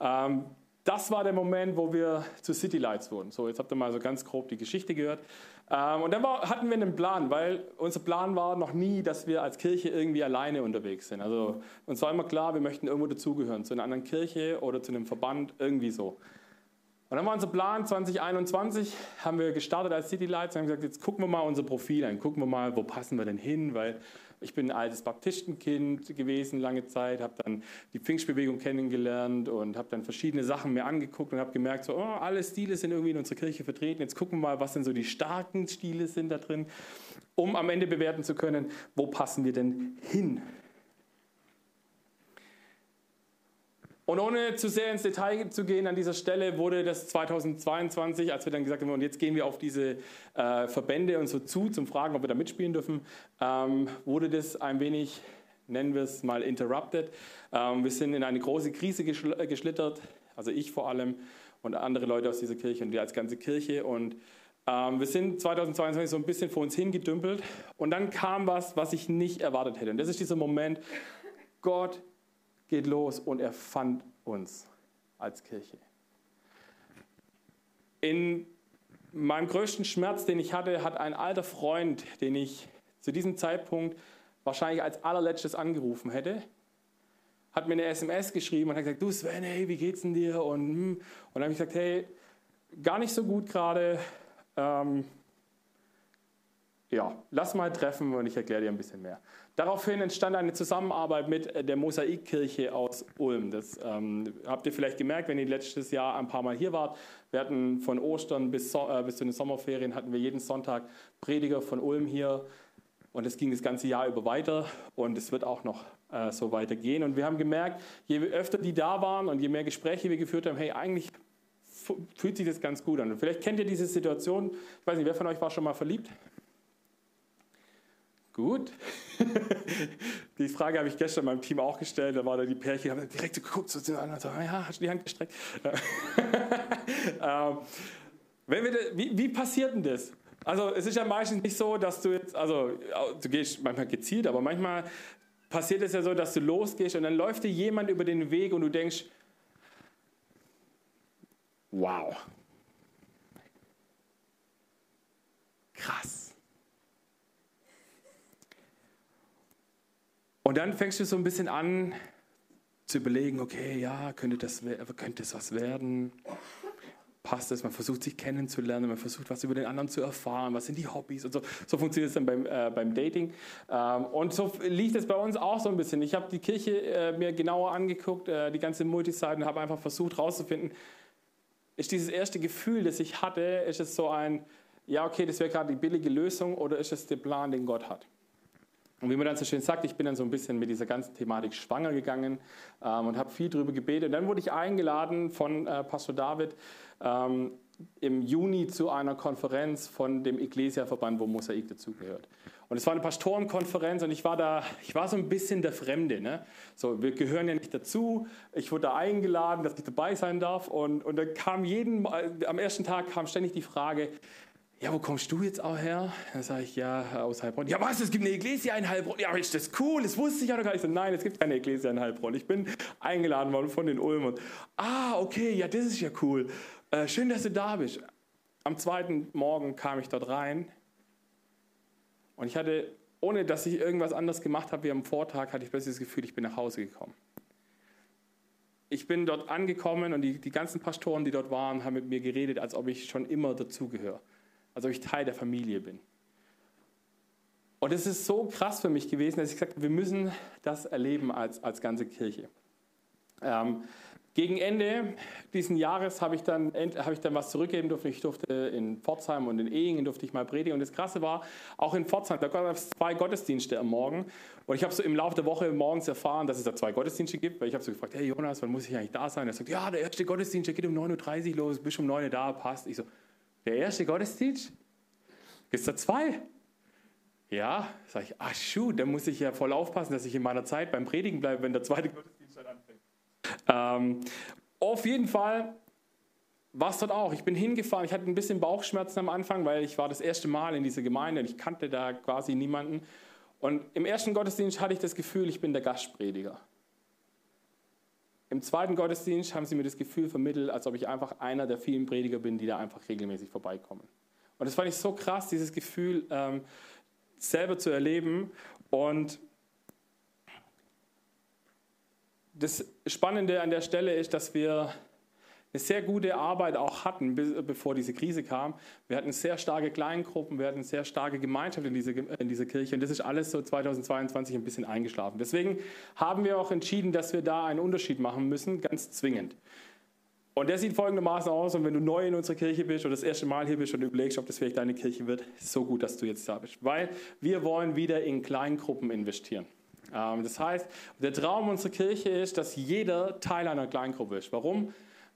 Ähm, das war der Moment, wo wir zu City Lights wurden. So, jetzt habt ihr mal so ganz grob die Geschichte gehört. Ähm, und dann war, hatten wir einen Plan, weil unser Plan war noch nie, dass wir als Kirche irgendwie alleine unterwegs sind. Also uns war immer klar, wir möchten irgendwo dazugehören, zu einer anderen Kirche oder zu einem Verband, irgendwie so. Und dann war unser Plan 2021, haben wir gestartet als City Lights und haben gesagt, jetzt gucken wir mal unser Profil an, gucken wir mal, wo passen wir denn hin, weil Ich bin ein altes Baptistenkind gewesen lange Zeit, habe dann die Pfingstbewegung kennengelernt und habe dann verschiedene Sachen mir angeguckt und habe gemerkt, so, oh, alle Stile sind irgendwie in unserer Kirche vertreten. Jetzt gucken wir mal, was denn so die starken Stile sind da drin, um am Ende bewerten zu können, wo passen wir denn hin. Und ohne zu sehr ins Detail zu gehen an dieser Stelle, wurde das 2022, als wir dann gesagt haben, und jetzt gehen wir auf diese äh, Verbände und so zu, zum Fragen, ob wir da mitspielen dürfen, ähm, wurde das ein wenig, nennen wir es mal, interrupted. Ähm, wir sind in eine große Krise geschl äh, geschlittert, also ich vor allem und andere Leute aus dieser Kirche und wir als ganze Kirche. Und ähm, wir sind 2022 so ein bisschen vor uns hingedümpelt. Und dann kam was, was ich nicht erwartet hätte. Und das ist dieser Moment, Gott geht los und er fand uns als Kirche. In meinem größten Schmerz, den ich hatte, hat ein alter Freund, den ich zu diesem Zeitpunkt wahrscheinlich als allerletztes angerufen hätte, hat mir eine SMS geschrieben und hat gesagt, du Sven, hey, wie geht's denn dir? Und, hm. und dann habe ich gesagt, hey, gar nicht so gut gerade. Ähm, ja, lass mal treffen und ich erkläre dir ein bisschen mehr. Daraufhin entstand eine Zusammenarbeit mit der Mosaikkirche aus Ulm. Das ähm, habt ihr vielleicht gemerkt, wenn ihr letztes Jahr ein paar Mal hier wart. Wir hatten von Ostern bis, äh, bis zu den Sommerferien hatten wir jeden Sonntag Prediger von Ulm hier und es ging das ganze Jahr über weiter und es wird auch noch äh, so weitergehen. Und wir haben gemerkt, je öfter die da waren und je mehr Gespräche wir geführt haben, hey, eigentlich fühlt sich das ganz gut an. Und vielleicht kennt ihr diese Situation, ich weiß nicht, wer von euch war schon mal verliebt? Gut. die Frage habe ich gestern meinem Team auch gestellt. Da war da die Pärchen, haben direkt geguckt, so sind alle so, ja, hast du die Hand gestreckt? ähm, wenn wir, wie, wie passiert denn das? Also es ist ja meistens nicht so, dass du jetzt, also du gehst manchmal gezielt, aber manchmal passiert es ja so, dass du losgehst und dann läuft dir jemand über den Weg und du denkst, wow, krass. Und dann fängst du so ein bisschen an zu überlegen, okay, ja, könnte das, könnte das was werden? Passt das? Man versucht sich kennenzulernen, man versucht was über den anderen zu erfahren, was sind die Hobbys und so. So funktioniert es dann beim, äh, beim Dating. Ähm, und so liegt es bei uns auch so ein bisschen. Ich habe die Kirche äh, mir genauer angeguckt, äh, die ganze Multiseite und habe einfach versucht herauszufinden, ist dieses erste Gefühl, das ich hatte, ist es so ein, ja, okay, das wäre gerade die billige Lösung oder ist es der Plan, den Gott hat? Und wie man dann so schön sagt, ich bin dann so ein bisschen mit dieser ganzen Thematik schwanger gegangen ähm, und habe viel darüber gebetet. Und dann wurde ich eingeladen von äh, Pastor David ähm, im Juni zu einer Konferenz von dem Ecclesia-Verband, wo Mosaik dazugehört. Und es war eine Pastorenkonferenz und ich war da, ich war so ein bisschen der Fremde. Ne? So, wir gehören ja nicht dazu. Ich wurde da eingeladen, dass ich dabei sein darf. Und, und dann kam jeden, äh, am ersten Tag kam ständig die Frage, ja, wo kommst du jetzt auch her? Dann sage ich, ja, aus Heilbronn. Ja, was, es gibt eine Iglesia in Heilbronn. Ja, ist das cool, das wusste ich ja noch gar nicht. So, nein, es gibt keine Iglesia in Heilbronn. Ich bin eingeladen worden von den Ulmern. Ah, okay, ja, das ist ja cool. Äh, schön, dass du da bist. Am zweiten Morgen kam ich dort rein und ich hatte, ohne dass ich irgendwas anderes gemacht habe wie am Vortag, hatte ich plötzlich das Gefühl, ich bin nach Hause gekommen. Ich bin dort angekommen und die, die ganzen Pastoren, die dort waren, haben mit mir geredet, als ob ich schon immer dazugehöre als ob ich Teil der Familie bin. Und es ist so krass für mich gewesen, dass ich gesagt habe, wir müssen das erleben als, als ganze Kirche. Ähm, gegen Ende dieses Jahres habe ich, dann, habe ich dann was zurückgeben dürfen. Ich durfte in Pforzheim und in Ehingen durfte ich mal predigen. Und das Krasse war, auch in Pforzheim, da gab es zwei Gottesdienste am Morgen. Und ich habe so im Laufe der Woche morgens erfahren, dass es da zwei Gottesdienste gibt. Weil ich habe so gefragt, hey Jonas, wann muss ich eigentlich da sein? Er sagt, ja, der erste Gottesdienst der geht um 9.30 Uhr los, bist um 9 Uhr da, passt. Ich so, der erste Gottesdienst? Ist da zwei? Ja, sage ich, ach shoot, da muss ich ja voll aufpassen, dass ich in meiner Zeit beim Predigen bleibe, wenn der zweite Gottesdienst dann anfängt. Ähm, auf jeden Fall war es dort auch. Ich bin hingefahren, ich hatte ein bisschen Bauchschmerzen am Anfang, weil ich war das erste Mal in dieser Gemeinde und ich kannte da quasi niemanden. Und im ersten Gottesdienst hatte ich das Gefühl, ich bin der Gastprediger. Im zweiten Gottesdienst haben sie mir das Gefühl vermittelt, als ob ich einfach einer der vielen Prediger bin, die da einfach regelmäßig vorbeikommen. Und das fand ich so krass, dieses Gefühl ähm, selber zu erleben. Und das Spannende an der Stelle ist, dass wir eine sehr gute Arbeit auch hatten, bevor diese Krise kam. Wir hatten sehr starke Kleingruppen, wir hatten sehr starke Gemeinschaft in dieser, in dieser Kirche und das ist alles so 2022 ein bisschen eingeschlafen. Deswegen haben wir auch entschieden, dass wir da einen Unterschied machen müssen, ganz zwingend. Und der sieht folgendermaßen aus, und wenn du neu in unserer Kirche bist oder das erste Mal hier bist und überlegst, ob das vielleicht deine Kirche wird, so gut, dass du jetzt da bist. Weil wir wollen wieder in Kleingruppen investieren. Ähm, das heißt, der Traum unserer Kirche ist, dass jeder Teil einer Kleingruppe ist. Warum?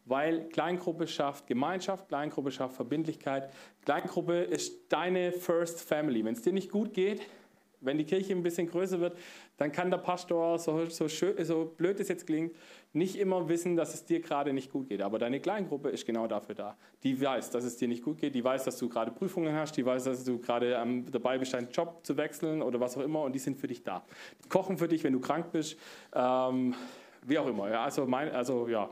Weil Kleingruppe schafft Gemeinschaft, Kleingruppe schafft Verbindlichkeit. Kleingruppe ist deine First Family. Wenn es dir nicht gut geht, wenn die Kirche ein bisschen größer wird, dann kann der Pastor, so, so, schön, so blöd es jetzt klingt, nicht immer wissen, dass es dir gerade nicht gut geht. Aber deine Kleingruppe ist genau dafür da. Die weiß, dass es dir nicht gut geht, die weiß, dass du gerade Prüfungen hast, die weiß, dass du gerade ähm, dabei bist, deinen Job zu wechseln oder was auch immer und die sind für dich da. Die kochen für dich, wenn du krank bist. Ähm, wie auch immer. Ja, also, mein, also ja,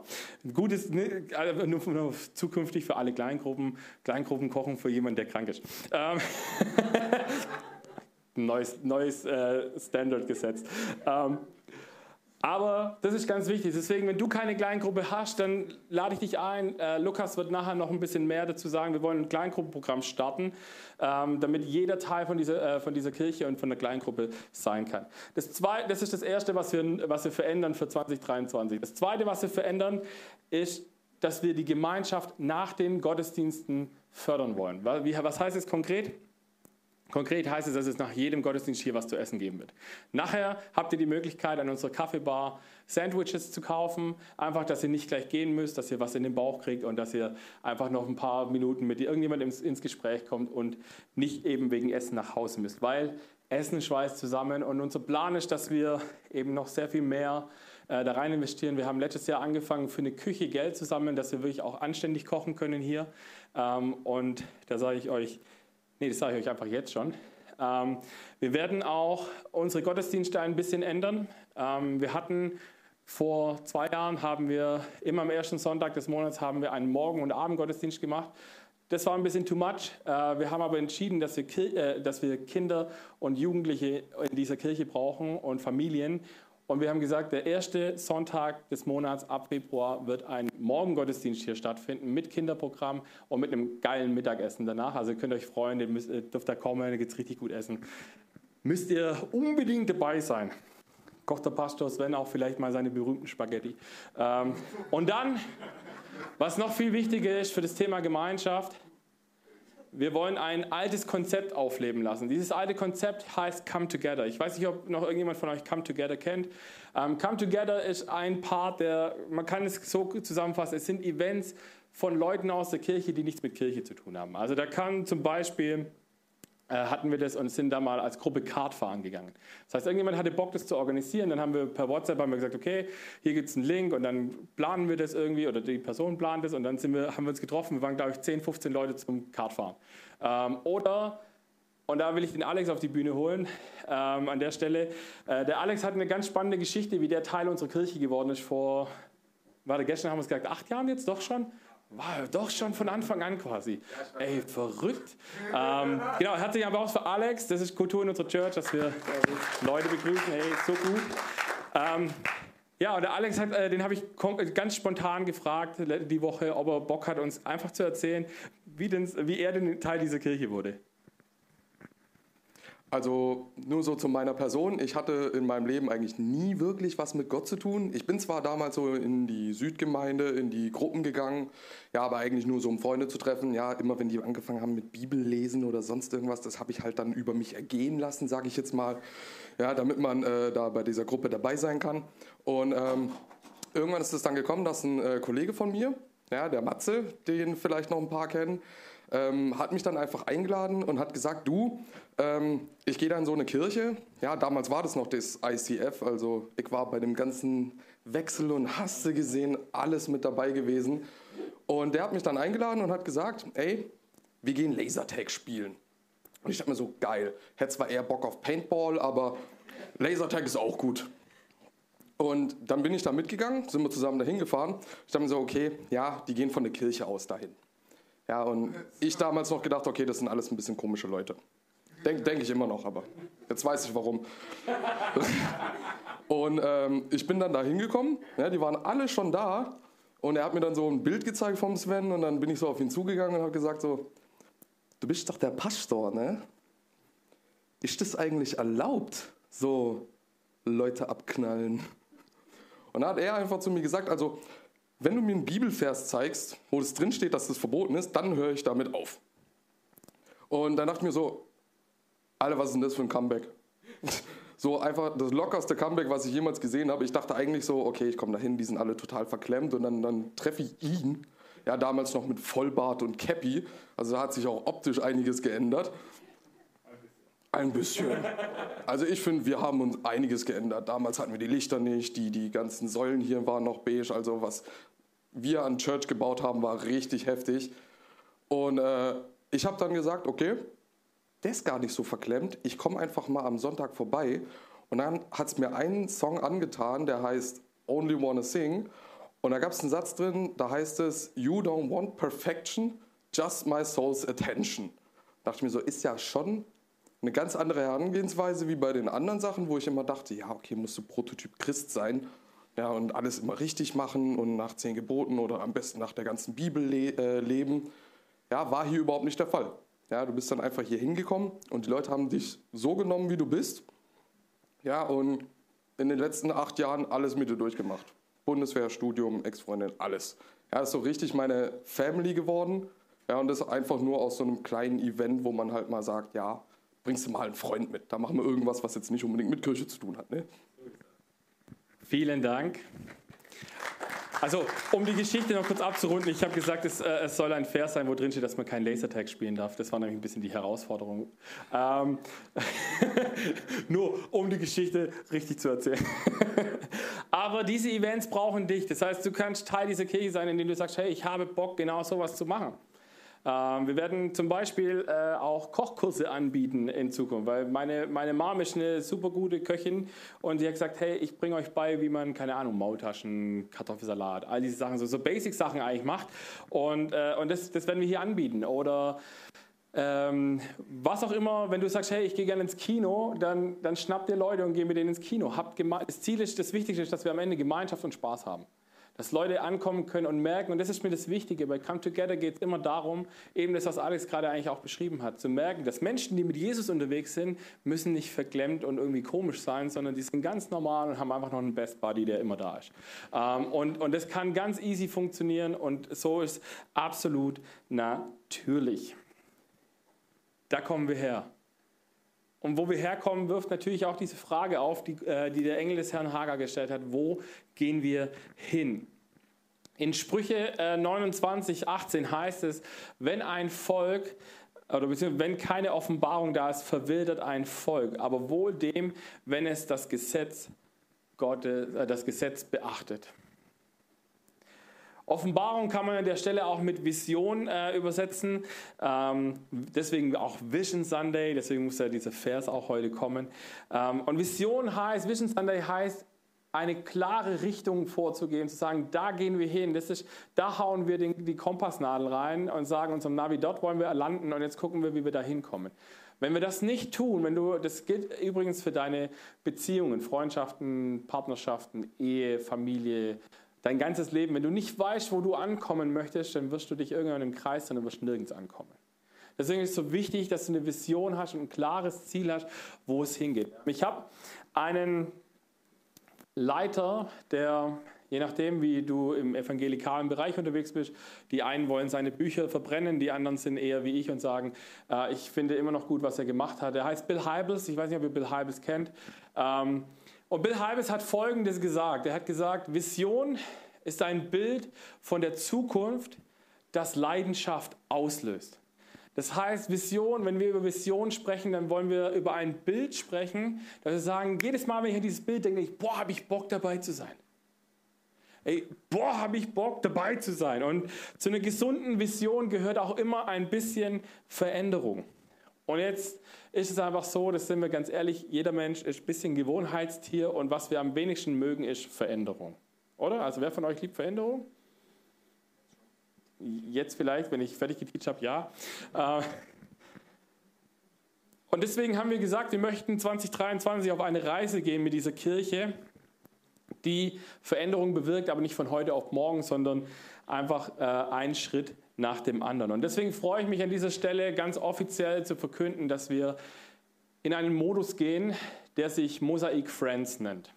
gutes, ne, also nur, nur, zukünftig für alle Kleingruppen, Kleingruppen kochen für jemanden, der krank ist. Ähm, neues, neues äh, Standard gesetzt. Ähm, aber das ist ganz wichtig. Deswegen, wenn du keine Kleingruppe hast, dann lade ich dich ein. Äh, Lukas wird nachher noch ein bisschen mehr dazu sagen. Wir wollen ein Kleingruppenprogramm starten, ähm, damit jeder Teil von dieser, äh, von dieser Kirche und von der Kleingruppe sein kann. Das, zweite, das ist das Erste, was wir, was wir verändern für 2023. Das Zweite, was wir verändern, ist, dass wir die Gemeinschaft nach den Gottesdiensten fördern wollen. Was heißt es konkret? Konkret heißt es, dass es nach jedem Gottesdienst hier was zu essen geben wird. Nachher habt ihr die Möglichkeit, an unserer Kaffeebar Sandwiches zu kaufen. Einfach, dass ihr nicht gleich gehen müsst, dass ihr was in den Bauch kriegt und dass ihr einfach noch ein paar Minuten mit irgendjemandem ins, ins Gespräch kommt und nicht eben wegen Essen nach Hause müsst. Weil Essen schweißt zusammen und unser Plan ist, dass wir eben noch sehr viel mehr äh, da rein investieren. Wir haben letztes Jahr angefangen, für eine Küche Geld zu sammeln, dass wir wirklich auch anständig kochen können hier. Ähm, und da sage ich euch, Nee, das sage ich euch einfach jetzt schon. Ähm, wir werden auch unsere Gottesdienste ein bisschen ändern. Ähm, wir hatten vor zwei Jahren haben wir immer am ersten Sonntag des Monats haben wir einen Morgen- und Abendgottesdienst gemacht. Das war ein bisschen too much. Äh, wir haben aber entschieden, dass wir, äh, dass wir Kinder und Jugendliche in dieser Kirche brauchen und Familien. Und wir haben gesagt, der erste Sonntag des Monats ab Februar wird ein Morgengottesdienst hier stattfinden mit Kinderprogramm und mit einem geilen Mittagessen danach. Also ihr könnt euch freuen, ihr müsst, dürft da kommen, da es richtig gut essen. Müsst ihr unbedingt dabei sein. Kocht der Pastor Sven auch vielleicht mal seine berühmten Spaghetti. Ähm, und dann, was noch viel wichtiger ist für das Thema Gemeinschaft, wir wollen ein altes Konzept aufleben lassen. Dieses alte Konzept heißt Come Together. Ich weiß nicht, ob noch irgendjemand von euch Come Together kennt. Ähm, Come Together ist ein Part, der, man kann es so zusammenfassen, es sind Events von Leuten aus der Kirche, die nichts mit Kirche zu tun haben. Also da kann zum Beispiel hatten wir das und sind da mal als Gruppe Kart fahren gegangen. Das heißt, irgendjemand hatte Bock, das zu organisieren. Dann haben wir per WhatsApp haben wir gesagt, okay, hier gibt es einen Link und dann planen wir das irgendwie oder die Person plant das und dann sind wir, haben wir uns getroffen. Wir waren, glaube ich, 10, 15 Leute zum Kartfahren. Ähm, oder und da will ich den Alex auf die Bühne holen ähm, an der Stelle. Äh, der Alex hat eine ganz spannende Geschichte, wie der Teil unserer Kirche geworden ist vor, warte, gestern haben wir es gesagt, acht Jahren jetzt doch schon? Wow, doch schon von Anfang an quasi. Ey, verrückt. Ähm, genau, herzlichen Applaus für Alex. Das ist Kultur in unserer Church, dass wir Leute begrüßen. Hey, so gut. Ähm, ja, und der Alex hat, äh, den habe ich ganz spontan gefragt die Woche, ob er Bock hat, uns einfach zu erzählen, wie, denn, wie er denn Teil dieser Kirche wurde. Also nur so zu meiner Person. Ich hatte in meinem Leben eigentlich nie wirklich was mit Gott zu tun. Ich bin zwar damals so in die Südgemeinde, in die Gruppen gegangen, ja, aber eigentlich nur so, um Freunde zu treffen. Ja, immer wenn die angefangen haben mit Bibellesen oder sonst irgendwas, das habe ich halt dann über mich ergehen lassen, sage ich jetzt mal, ja, damit man äh, da bei dieser Gruppe dabei sein kann. Und ähm, irgendwann ist es dann gekommen, dass ein äh, Kollege von mir, ja, der Matze, den vielleicht noch ein paar kennen, ähm, hat mich dann einfach eingeladen und hat gesagt, du, ähm, ich gehe da in so eine Kirche. Ja, damals war das noch das ICF, also ich war bei dem ganzen Wechsel und Hasse gesehen, alles mit dabei gewesen. Und der hat mich dann eingeladen und hat gesagt, ey, wir gehen Lasertag spielen. Und ich dachte mir so, geil. Hätte zwar eher Bock auf Paintball, aber Lasertag ist auch gut. Und dann bin ich da mitgegangen, sind wir zusammen dahin gefahren. Ich dachte mir so, okay, ja, die gehen von der Kirche aus dahin. Ja, und ich damals noch gedacht, okay, das sind alles ein bisschen komische Leute. Denke denk ich immer noch, aber jetzt weiß ich warum. und ähm, ich bin dann da hingekommen, ja, die waren alle schon da Und er hat mir dann so ein Bild gezeigt vom Sven und dann bin ich so auf ihn zugegangen und habe gesagt so, du bist doch der Pastor, ne? Ist das eigentlich erlaubt, so Leute abknallen? Und dann hat er einfach zu mir gesagt, also wenn du mir einen Bibelvers zeigst, wo es drin steht, dass das verboten ist, dann höre ich damit auf. Und dann dachte ich mir so, Alter, was ist denn das für ein Comeback? So einfach das lockerste Comeback, was ich jemals gesehen habe. Ich dachte eigentlich so, okay, ich komme dahin, die sind alle total verklemmt und dann, dann treffe ich ihn. Ja, damals noch mit Vollbart und Cappy. Also da hat sich auch optisch einiges geändert. Ein bisschen. Also ich finde, wir haben uns einiges geändert. Damals hatten wir die Lichter nicht, die, die ganzen Säulen hier waren noch beige. Also was wir an Church gebaut haben, war richtig heftig. Und äh, ich habe dann gesagt, okay, der ist gar nicht so verklemmt. Ich komme einfach mal am Sonntag vorbei. Und dann hat es mir einen Song angetan, der heißt Only Wanna Sing. Und da gab es einen Satz drin, da heißt es, You don't want perfection, just my soul's attention. Da dachte ich mir so, ist ja schon eine ganz andere Herangehensweise wie bei den anderen Sachen, wo ich immer dachte, ja, okay, musst du Prototyp Christ sein ja, und alles immer richtig machen und nach zehn Geboten oder am besten nach der ganzen Bibel le äh, leben. Ja, war hier überhaupt nicht der Fall. Ja, du bist dann einfach hier hingekommen und die Leute haben dich so genommen, wie du bist. Ja, und in den letzten acht Jahren alles mit dir durchgemacht. Bundeswehr, Studium, Ex-Freundin, alles. Ja, ist so richtig meine Family geworden. Ja, und das einfach nur aus so einem kleinen Event, wo man halt mal sagt, ja, bringst du mal einen Freund mit. Da machen wir irgendwas, was jetzt nicht unbedingt mit Kirche zu tun hat. Ne? Vielen Dank. Also, um die Geschichte noch kurz abzurunden, ich habe gesagt, es, äh, es, soll ein Vers sein, wo drin steht, dass man keinen Lasertag spielen darf. Das war nämlich ein bisschen die Herausforderung. Ähm, nur um die Geschichte richtig zu erzählen. Aber diese Events brauchen dich. Das heißt, du kannst Teil dieser Kirche sein, indem du sagst, hey, ich habe Bock, genau sowas zu machen. Ähm, wir werden zum Beispiel äh, auch Kochkurse anbieten in Zukunft, weil meine, meine Mom ist eine super gute Köchin und sie hat gesagt, hey, ich bringe euch bei, wie man, keine Ahnung, Maultaschen, Kartoffelsalat, all diese Sachen, so, so Basic-Sachen eigentlich macht. Und, äh, und das, das werden wir hier anbieten. Oder ähm, was auch immer, wenn du sagst, hey, ich gehe gerne ins Kino, dann, dann schnappt ihr Leute und geh mit denen ins Kino. Habt das Ziel ist, das Wichtigste ist, dass wir am Ende Gemeinschaft und Spaß haben dass Leute ankommen können und merken, und das ist mir das Wichtige, bei Come Together geht es immer darum, eben das, was Alex gerade eigentlich auch beschrieben hat, zu merken, dass Menschen, die mit Jesus unterwegs sind, müssen nicht verklemmt und irgendwie komisch sein, sondern die sind ganz normal und haben einfach noch einen Best Buddy, der immer da ist. Ähm, und, und das kann ganz easy funktionieren und so ist absolut natürlich. Da kommen wir her. Und wo wir herkommen, wirft natürlich auch diese Frage auf, die, äh, die der Engel des Herrn Hager gestellt hat. Wo gehen wir hin? In Sprüche 29, äh, 18 heißt es, wenn ein Volk oder beziehungsweise wenn keine Offenbarung da ist, verwildert ein Volk, aber wohl dem, wenn es das Gesetz Gottes, äh, das Gesetz beachtet. Offenbarung kann man an der Stelle auch mit Vision äh, übersetzen. Ähm, deswegen auch Vision Sunday, deswegen muss ja dieser Vers auch heute kommen. Ähm, und Vision heißt, Vision Sunday heißt, eine klare Richtung vorzugeben, zu sagen, da gehen wir hin, das ist, da hauen wir den, die Kompassnadel rein und sagen unserem Navi, dort wollen wir landen und jetzt gucken wir, wie wir da hinkommen. Wenn wir das nicht tun, wenn du, das gilt übrigens für deine Beziehungen, Freundschaften, Partnerschaften, Ehe, Familie, dein ganzes Leben. Wenn du nicht weißt, wo du ankommen möchtest, dann wirst du dich irgendwann im Kreis, dann wirst du nirgends ankommen. Deswegen ist es so wichtig, dass du eine Vision hast und ein klares Ziel hast, wo es hingeht. Ich habe einen Leiter, der, je nachdem, wie du im evangelikalen Bereich unterwegs bist, die einen wollen seine Bücher verbrennen, die anderen sind eher wie ich und sagen, äh, ich finde immer noch gut, was er gemacht hat. Er heißt Bill Hybels, ich weiß nicht, ob ihr Bill Hybels kennt. Ähm, und Bill Hybels hat Folgendes gesagt. Er hat gesagt, Vision ist ein Bild von der Zukunft, das Leidenschaft auslöst. Das heißt, Vision, wenn wir über Vision sprechen, dann wollen wir über ein Bild sprechen, dass wir sagen, jedes Mal, wenn ich an dieses Bild denke, ich, boah, habe ich Bock dabei zu sein. Ey, boah, habe ich Bock dabei zu sein. Und zu einer gesunden Vision gehört auch immer ein bisschen Veränderung. Und jetzt ist es einfach so, das sind wir ganz ehrlich, jeder Mensch ist ein bisschen Gewohnheitstier und was wir am wenigsten mögen, ist Veränderung. Oder? Also wer von euch liebt Veränderung? Jetzt vielleicht, wenn ich fertig geteacht habe, ja. Äh, und deswegen haben wir gesagt, wir möchten 2023 auf eine Reise gehen mit dieser Kirche, die Veränderung bewirkt, aber nicht von heute auf morgen, sondern einfach äh, ein Schritt nach dem anderen. Und deswegen freue ich mich an dieser Stelle ganz offiziell zu verkünden, dass wir in einen Modus gehen, der sich Mosaic Friends nennt.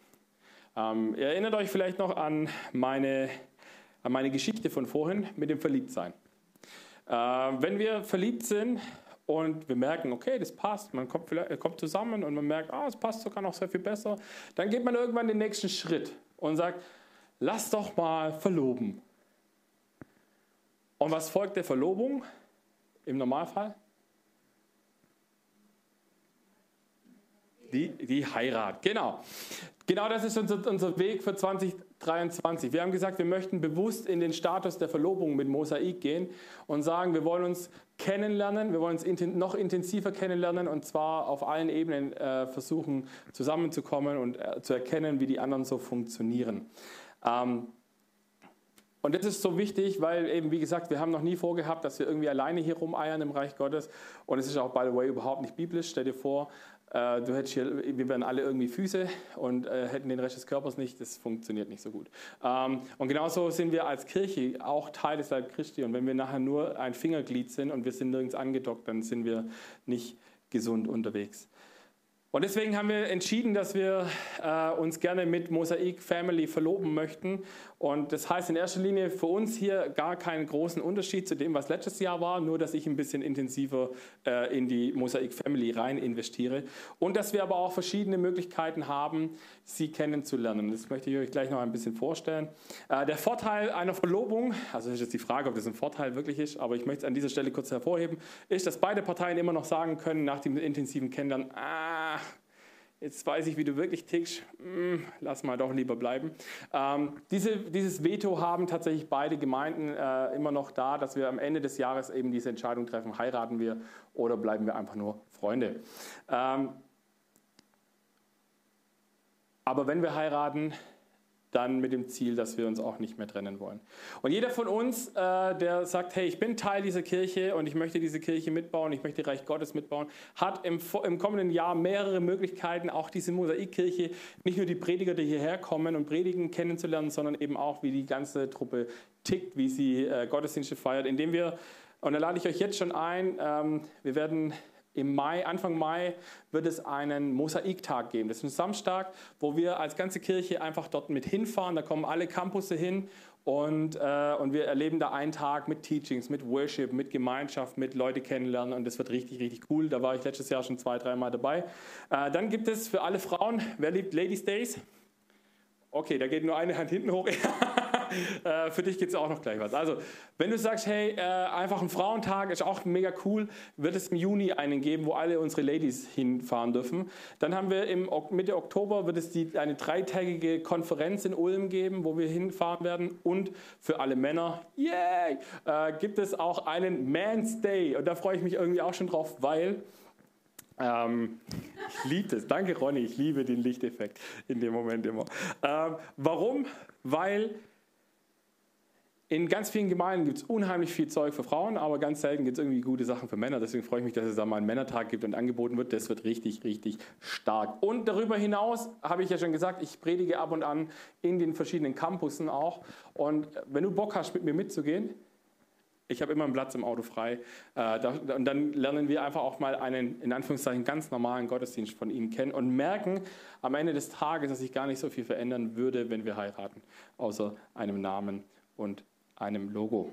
Ähm, ihr erinnert euch vielleicht noch an meine, an meine Geschichte von vorhin mit dem Verliebtsein. Äh, wenn wir verliebt sind und wir merken, okay, das passt, man kommt, kommt zusammen und man merkt, ah, es passt sogar noch sehr viel besser, dann geht man irgendwann den nächsten Schritt und sagt, lass doch mal verloben. Und was folgt der Verlobung im Normalfall? Die, die Heirat, genau. Genau das ist unser, unser Weg für 2023. Wir haben gesagt, wir möchten bewusst in den Status der Verlobung mit Mosaik gehen und sagen, wir wollen uns kennenlernen, wir wollen uns noch intensiver kennenlernen und zwar auf allen Ebenen äh, versuchen zusammenzukommen und äh, zu erkennen, wie die anderen so funktionieren. Ähm, und das ist so wichtig, weil eben, wie gesagt, wir haben noch nie vorgehabt, dass wir irgendwie alleine hier rumeiern im Reich Gottes. Und es ist auch, by the way, überhaupt nicht biblisch. Stell dir vor, äh, du hättest hier, wir wären alle irgendwie Füße und äh, hätten den Rest des Körpers nicht. Das funktioniert nicht so gut. Ähm, und genauso sind wir als Kirche auch Teil des Leib Christi. Und wenn wir nachher nur ein Fingerglied sind und wir sind nirgends angedockt, dann sind wir nicht gesund unterwegs. Und deswegen haben wir entschieden, dass wir äh, uns gerne mit Mosaik Family verloben möchten. Und das heißt in erster Linie für uns hier gar keinen großen Unterschied zu dem, was letztes Jahr war, nur dass ich ein bisschen intensiver äh, in die Mosaik Family rein investiere. Und dass wir aber auch verschiedene Möglichkeiten haben, sie kennenzulernen. Das möchte ich euch gleich noch ein bisschen vorstellen. Äh, der Vorteil einer Verlobung, also ist jetzt die Frage, ob das ein Vorteil wirklich ist, aber ich möchte es an dieser Stelle kurz hervorheben, ist, dass beide Parteien immer noch sagen können nach dem intensiven Kennenlernen, ah, jetzt weiß ich, wie du wirklich tickst, hm, lass mal doch lieber bleiben. Ähm, diese, dieses Veto haben tatsächlich beide Gemeinden äh, immer noch da, dass wir am Ende des Jahres eben diese Entscheidung treffen, heiraten wir oder bleiben wir einfach nur Freunde. Ähm, aber wenn wir heiraten, dann mit dem Ziel, dass wir uns auch nicht mehr trennen wollen. Und jeder von uns, äh, der sagt, hey, ich bin Teil dieser Kirche und ich möchte diese Kirche mitbauen, ich möchte Reich Gottes mitbauen, hat im, im kommenden Jahr mehrere Möglichkeiten, auch diese Mosaikkirche, nicht nur die Prediger, die hierher kommen und predigen, kennenzulernen, sondern eben auch, wie die ganze Truppe tickt, wie sie äh, Gottesdienste feiert, indem wir, und da lade ich euch jetzt schon ein, ähm, wir werden im Mai, Anfang Mai wird es einen Mosaiktag geben. Das ist ein Samstag, wo wir als ganze Kirche einfach dort mit hinfahren. Da kommen alle Campusse hin und, äh, und wir erleben da einen Tag mit Teachings, mit Worship, mit Gemeinschaft, mit Leute kennenlernen und das wird richtig, richtig cool. Da war ich letztes Jahr schon zwei, dreimal dabei. Äh, dann gibt es für alle Frauen, wer liebt Ladies Days? Okay, da geht nur eine Hand hinten hoch. äh, für dich gibt es auch noch gleich was. Also, wenn du sagst, hey, äh, einfach ein Frauentag ist auch mega cool, wird es im Juni einen geben, wo alle unsere Ladies hinfahren dürfen. Dann haben wir im Mitte Oktober wird es die, eine dreitägige Konferenz in Ulm geben, wo wir hinfahren werden. Und für alle Männer, yay, äh, gibt es auch einen Man's Day. Und da freue ich mich irgendwie auch schon drauf, weil ähm, ich liebe es. Danke, Ronny. Ich liebe den Lichteffekt in dem Moment immer. Ähm, warum? Weil in ganz vielen Gemeinden gibt es unheimlich viel Zeug für Frauen, aber ganz selten gibt es irgendwie gute Sachen für Männer. Deswegen freue ich mich, dass es da mal einen Männertag gibt und angeboten wird. Das wird richtig, richtig stark. Und darüber hinaus habe ich ja schon gesagt, ich predige ab und an in den verschiedenen Campussen auch. Und wenn du Bock hast, mit mir mitzugehen, ich habe immer einen Platz im Auto frei. Äh, und dann lernen wir einfach auch mal einen, in Anführungszeichen, ganz normalen Gottesdienst von ihnen kennen und merken am Ende des Tages, dass sich gar nicht so viel verändern würde, wenn wir heiraten, außer einem Namen und einem Logo.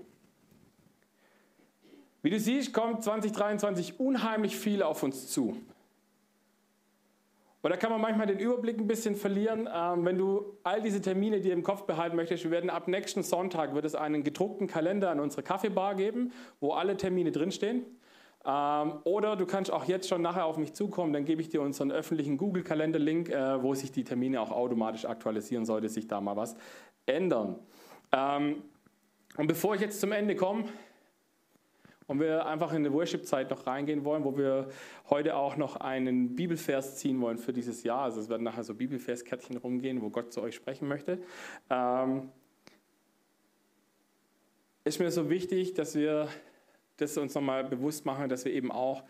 Wie du siehst, kommt 2023 unheimlich viel auf uns zu. Und da kann man manchmal den Überblick ein bisschen verlieren. Ähm, wenn du all diese Termine dir im Kopf behalten möchtest, wir werden ab nächsten Sonntag wird es einen gedruckten Kalender an unserer Kaffeebar geben, wo alle Termine drinstehen. Ähm, oder du kannst auch jetzt schon nachher auf mich zukommen, dann gebe ich dir unseren öffentlichen Google-Kalender-Link, äh, wo sich die Termine auch automatisch aktualisieren, sollte sich da mal was ändern. Ähm, und bevor ich jetzt zum Ende komme und wir einfach in eine Worship-Zeit noch reingehen wollen, wo wir heute auch noch einen Bibelvers ziehen wollen für dieses Jahr, also es werden nachher so Bibelverskärtchen rumgehen, wo Gott zu euch sprechen möchte, ähm, ist mir so wichtig, dass wir das uns nochmal bewusst machen, dass wir eben auch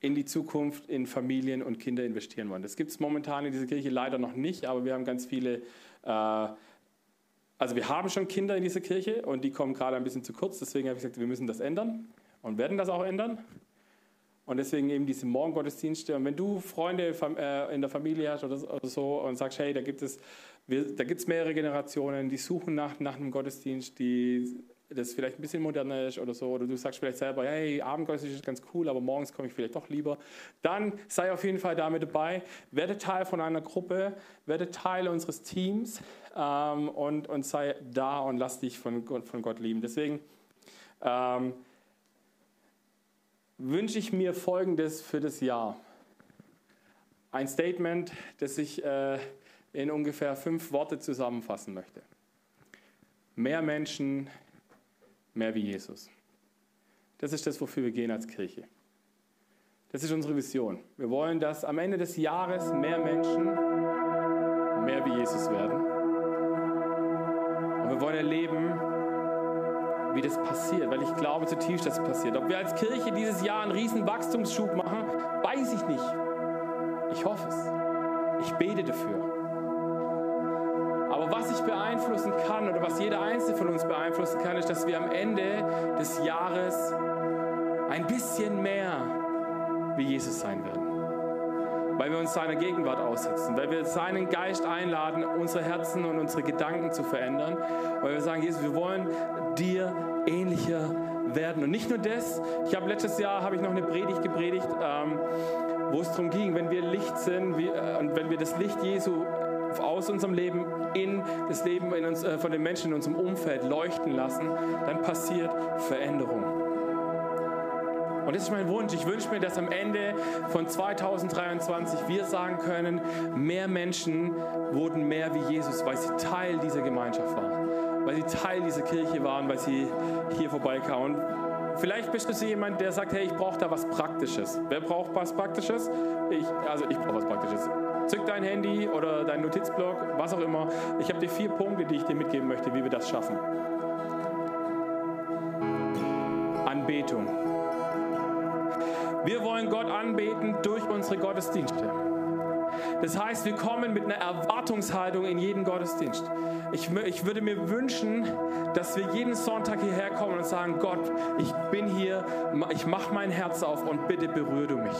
in die Zukunft, in Familien und Kinder investieren wollen. Das gibt es momentan in dieser Kirche leider noch nicht, aber wir haben ganz viele, äh, also wir haben schon Kinder in dieser Kirche und die kommen gerade ein bisschen zu kurz, deswegen habe ich gesagt, wir müssen das ändern und werden das auch ändern. Und deswegen eben diese Morgengottesdienste. Und wenn du Freunde äh, in der Familie hast oder so und sagst, hey, da gibt es, da gibt es mehrere Generationen, die suchen nach, nach einem Gottesdienst, die das vielleicht ein bisschen moderner ist oder so, oder du sagst vielleicht selber, hey, Abendgottesdienst ist ganz cool, aber morgens komme ich vielleicht doch lieber, dann sei auf jeden Fall damit dabei, werde Teil von einer Gruppe, werde Teil unseres Teams ähm, und, und sei da und lass dich von Gott, von Gott lieben. Deswegen ähm, wünsche ich mir Folgendes für das Jahr. Ein Statement, das ich äh, in ungefähr fünf Worte zusammenfassen möchte. Mehr Menschen, mehr wie Jesus. Das ist das, wofür wir gehen als Kirche. Das ist unsere Vision. Wir wollen, dass am Ende des Jahres mehr Menschen mehr wie Jesus werden. Wollen erleben, wie das passiert, weil ich glaube zutiefst, dass es passiert. Ob wir als Kirche dieses Jahr einen riesen Wachstumsschub machen, weiß ich nicht. Ich hoffe es. Ich bete dafür. Aber was ich beeinflussen kann oder was jeder Einzelne von uns beeinflussen kann, ist, dass wir am Ende des Jahres ein bisschen mehr wie Jesus sein werden. Weil wir uns seiner Gegenwart aussetzen, weil wir seinen Geist einladen, unsere Herzen und unsere Gedanken zu verändern, weil wir sagen, Jesus, wir wollen dir ähnlicher werden. Und nicht nur das, ich habe letztes Jahr habe ich noch eine Predigt gepredigt, ähm, wo es darum ging, wenn wir Licht sind wie, äh, und wenn wir das Licht Jesu aus unserem Leben in das Leben in uns, äh, von den Menschen in unserem Umfeld leuchten lassen, dann passiert Veränderung. Und das ist mein Wunsch. Ich wünsche mir, dass am Ende von 2023 wir sagen können, mehr Menschen wurden mehr wie Jesus, weil sie Teil dieser Gemeinschaft waren, weil sie Teil dieser Kirche waren, weil sie hier vorbeikamen. Vielleicht bist du jemand, der sagt, hey, ich brauche da was Praktisches. Wer braucht was Praktisches? Ich, also ich brauche was Praktisches. Zück dein Handy oder dein Notizblock, was auch immer. Ich habe dir vier Punkte, die ich dir mitgeben möchte, wie wir das schaffen. Anbetung. Wir wollen Gott anbeten durch unsere Gottesdienste. Das heißt, wir kommen mit einer Erwartungshaltung in jeden Gottesdienst. Ich, ich, würde mir wünschen, dass wir jeden Sonntag hierher kommen und sagen, Gott, ich bin hier, ich mache mein Herz auf und bitte berühre du mich.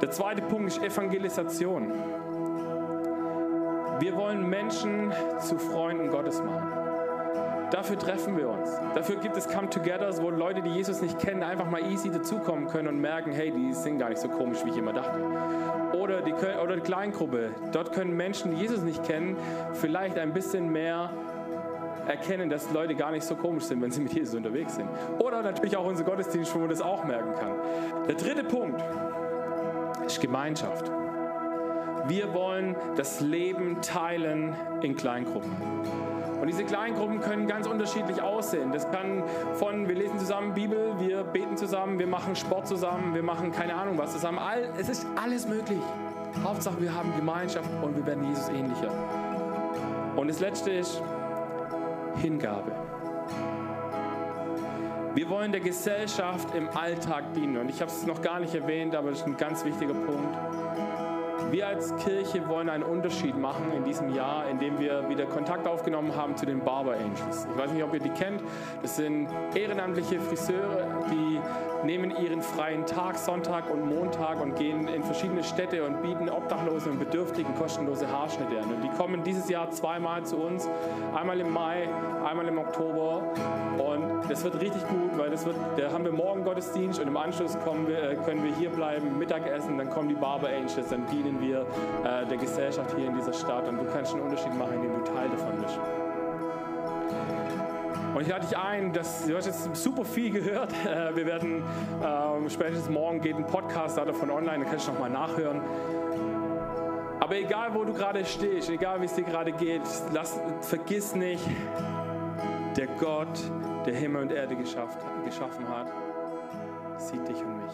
Der zweite Punkt ist Evangelisation. Wir wollen Menschen zu Freunden Gottes machen. Dafür treffen wir uns. Dafür gibt es Come-Togethers, wo Leute, die Jesus nicht kennen, einfach mal easy dazukommen können und merken, hey, die sind gar nicht so komisch, wie ich immer dachte. Oder die, oder die Kleingruppe. Dort können Menschen, die Jesus nicht kennen, vielleicht ein bisschen mehr erkennen, dass Leute gar nicht so komisch sind, wenn sie mit Jesus unterwegs sind. Oder natürlich auch unser Gottesdienst, wo man das auch merken kann. Der dritte Punkt ist Gemeinschaft. Wir wollen das Leben teilen in Kleingruppen. Und diese Kleingruppen können ganz unterschiedlich aussehen. Das kann von, wir lesen zusammen Bibel, wir beten zusammen, wir machen Sport zusammen, wir machen keine Ahnung was zusammen. All, es ist alles möglich. Hauptsache, wir haben Gemeinschaft und wir werden Jesus ähnlicher. Und das Letzte ist Hingabe. Wir wollen der Gesellschaft im Alltag dienen. Und ich habe es noch gar nicht erwähnt, aber das ist ein ganz wichtiger Punkt. Wir als Kirche wollen einen Unterschied machen in diesem Jahr, indem wir wieder Kontakt aufgenommen haben zu den Barber Angels. Ich weiß nicht, ob ihr die kennt. Das sind ehrenamtliche Friseure, die nehmen ihren freien Tag, Sonntag und Montag und gehen in verschiedene Städte und bieten Obdachlosen und Bedürftigen kostenlose Haarschnitte an. Und die kommen dieses Jahr zweimal zu uns, einmal im Mai, einmal im Oktober. Und das wird richtig gut, weil das wird, da haben wir morgen Gottesdienst und im Anschluss wir, äh, können wir hier bleiben, Mittagessen, dann kommen die Barber Angels, dann dienen wir äh, der Gesellschaft hier in dieser Stadt und du kannst einen Unterschied machen, indem du Teil davon bist. Und ich lade dich ein, dass, du hast jetzt super viel gehört. Äh, wir werden ähm, spätestens morgen geht ein Podcast davon online, da kannst du nochmal nachhören. Aber egal, wo du gerade stehst, egal, wie es dir gerade geht, lass, vergiss nicht, der Gott, der Himmel und Erde geschafft, geschaffen hat, sieht dich und mich.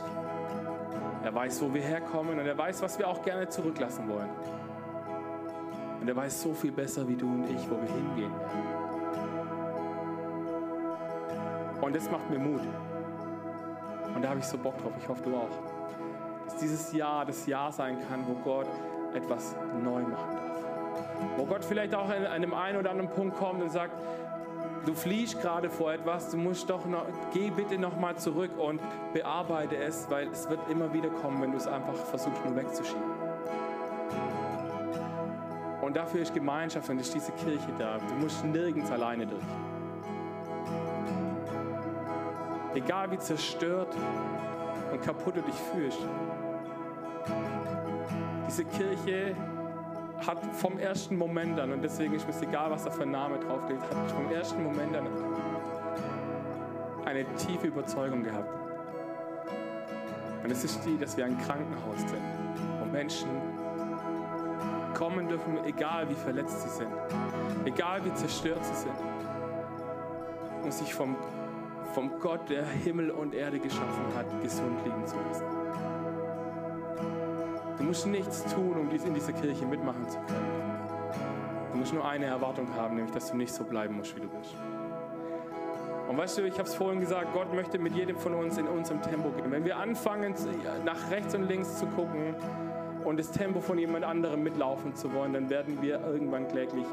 Er weiß, wo wir herkommen und er weiß, was wir auch gerne zurücklassen wollen. Und er weiß so viel besser wie du und ich, wo wir hingehen werden. Und das macht mir Mut. Und da habe ich so Bock drauf. Ich hoffe, du auch. dass dieses Jahr das Jahr sein kann, wo Gott etwas neu machen darf. Wo Gott vielleicht auch an einem einen oder anderen Punkt kommt und sagt, du fliehst gerade vor etwas, du musst doch noch, geh bitte nochmal zurück und bearbeite es, weil es wird immer wieder kommen, wenn du es einfach versuchst nur wegzuschieben. Und dafür ist Gemeinschaft und ist diese Kirche da. Du musst nirgends alleine durch. Egal wie zerstört und kaputt du dich fühlst. Diese Kirche hat vom ersten Moment an, und deswegen ist mir egal, was da für ein Name draufsteht, hat vom ersten Moment an eine tiefe Überzeugung gehabt. Und es ist die, dass wir ein Krankenhaus sind, wo Menschen kommen dürfen, egal wie verletzt sie sind, egal wie zerstört sie sind, um sich vom, vom Gott, der Himmel und Erde geschaffen hat, gesund liegen zu lassen. Du musst nichts tun, um in dieser Kirche mitmachen zu können. Du musst nur eine Erwartung haben, nämlich dass du nicht so bleiben musst, wie du bist. Und weißt du, ich habe es vorhin gesagt, Gott möchte mit jedem von uns in unserem Tempo gehen. Wenn wir anfangen, nach rechts und links zu gucken und das Tempo von jemand anderem mitlaufen zu wollen, dann werden wir irgendwann kläglich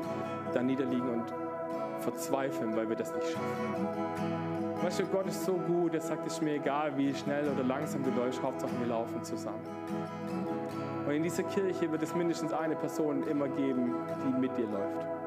da niederliegen und verzweifeln, weil wir das nicht schaffen. Weißt du, Gott ist so gut, er sagt, es ist mir egal, wie schnell oder langsam du läufst, Hauptsache wir laufen zusammen. Und in dieser Kirche wird es mindestens eine Person immer geben, die mit dir läuft.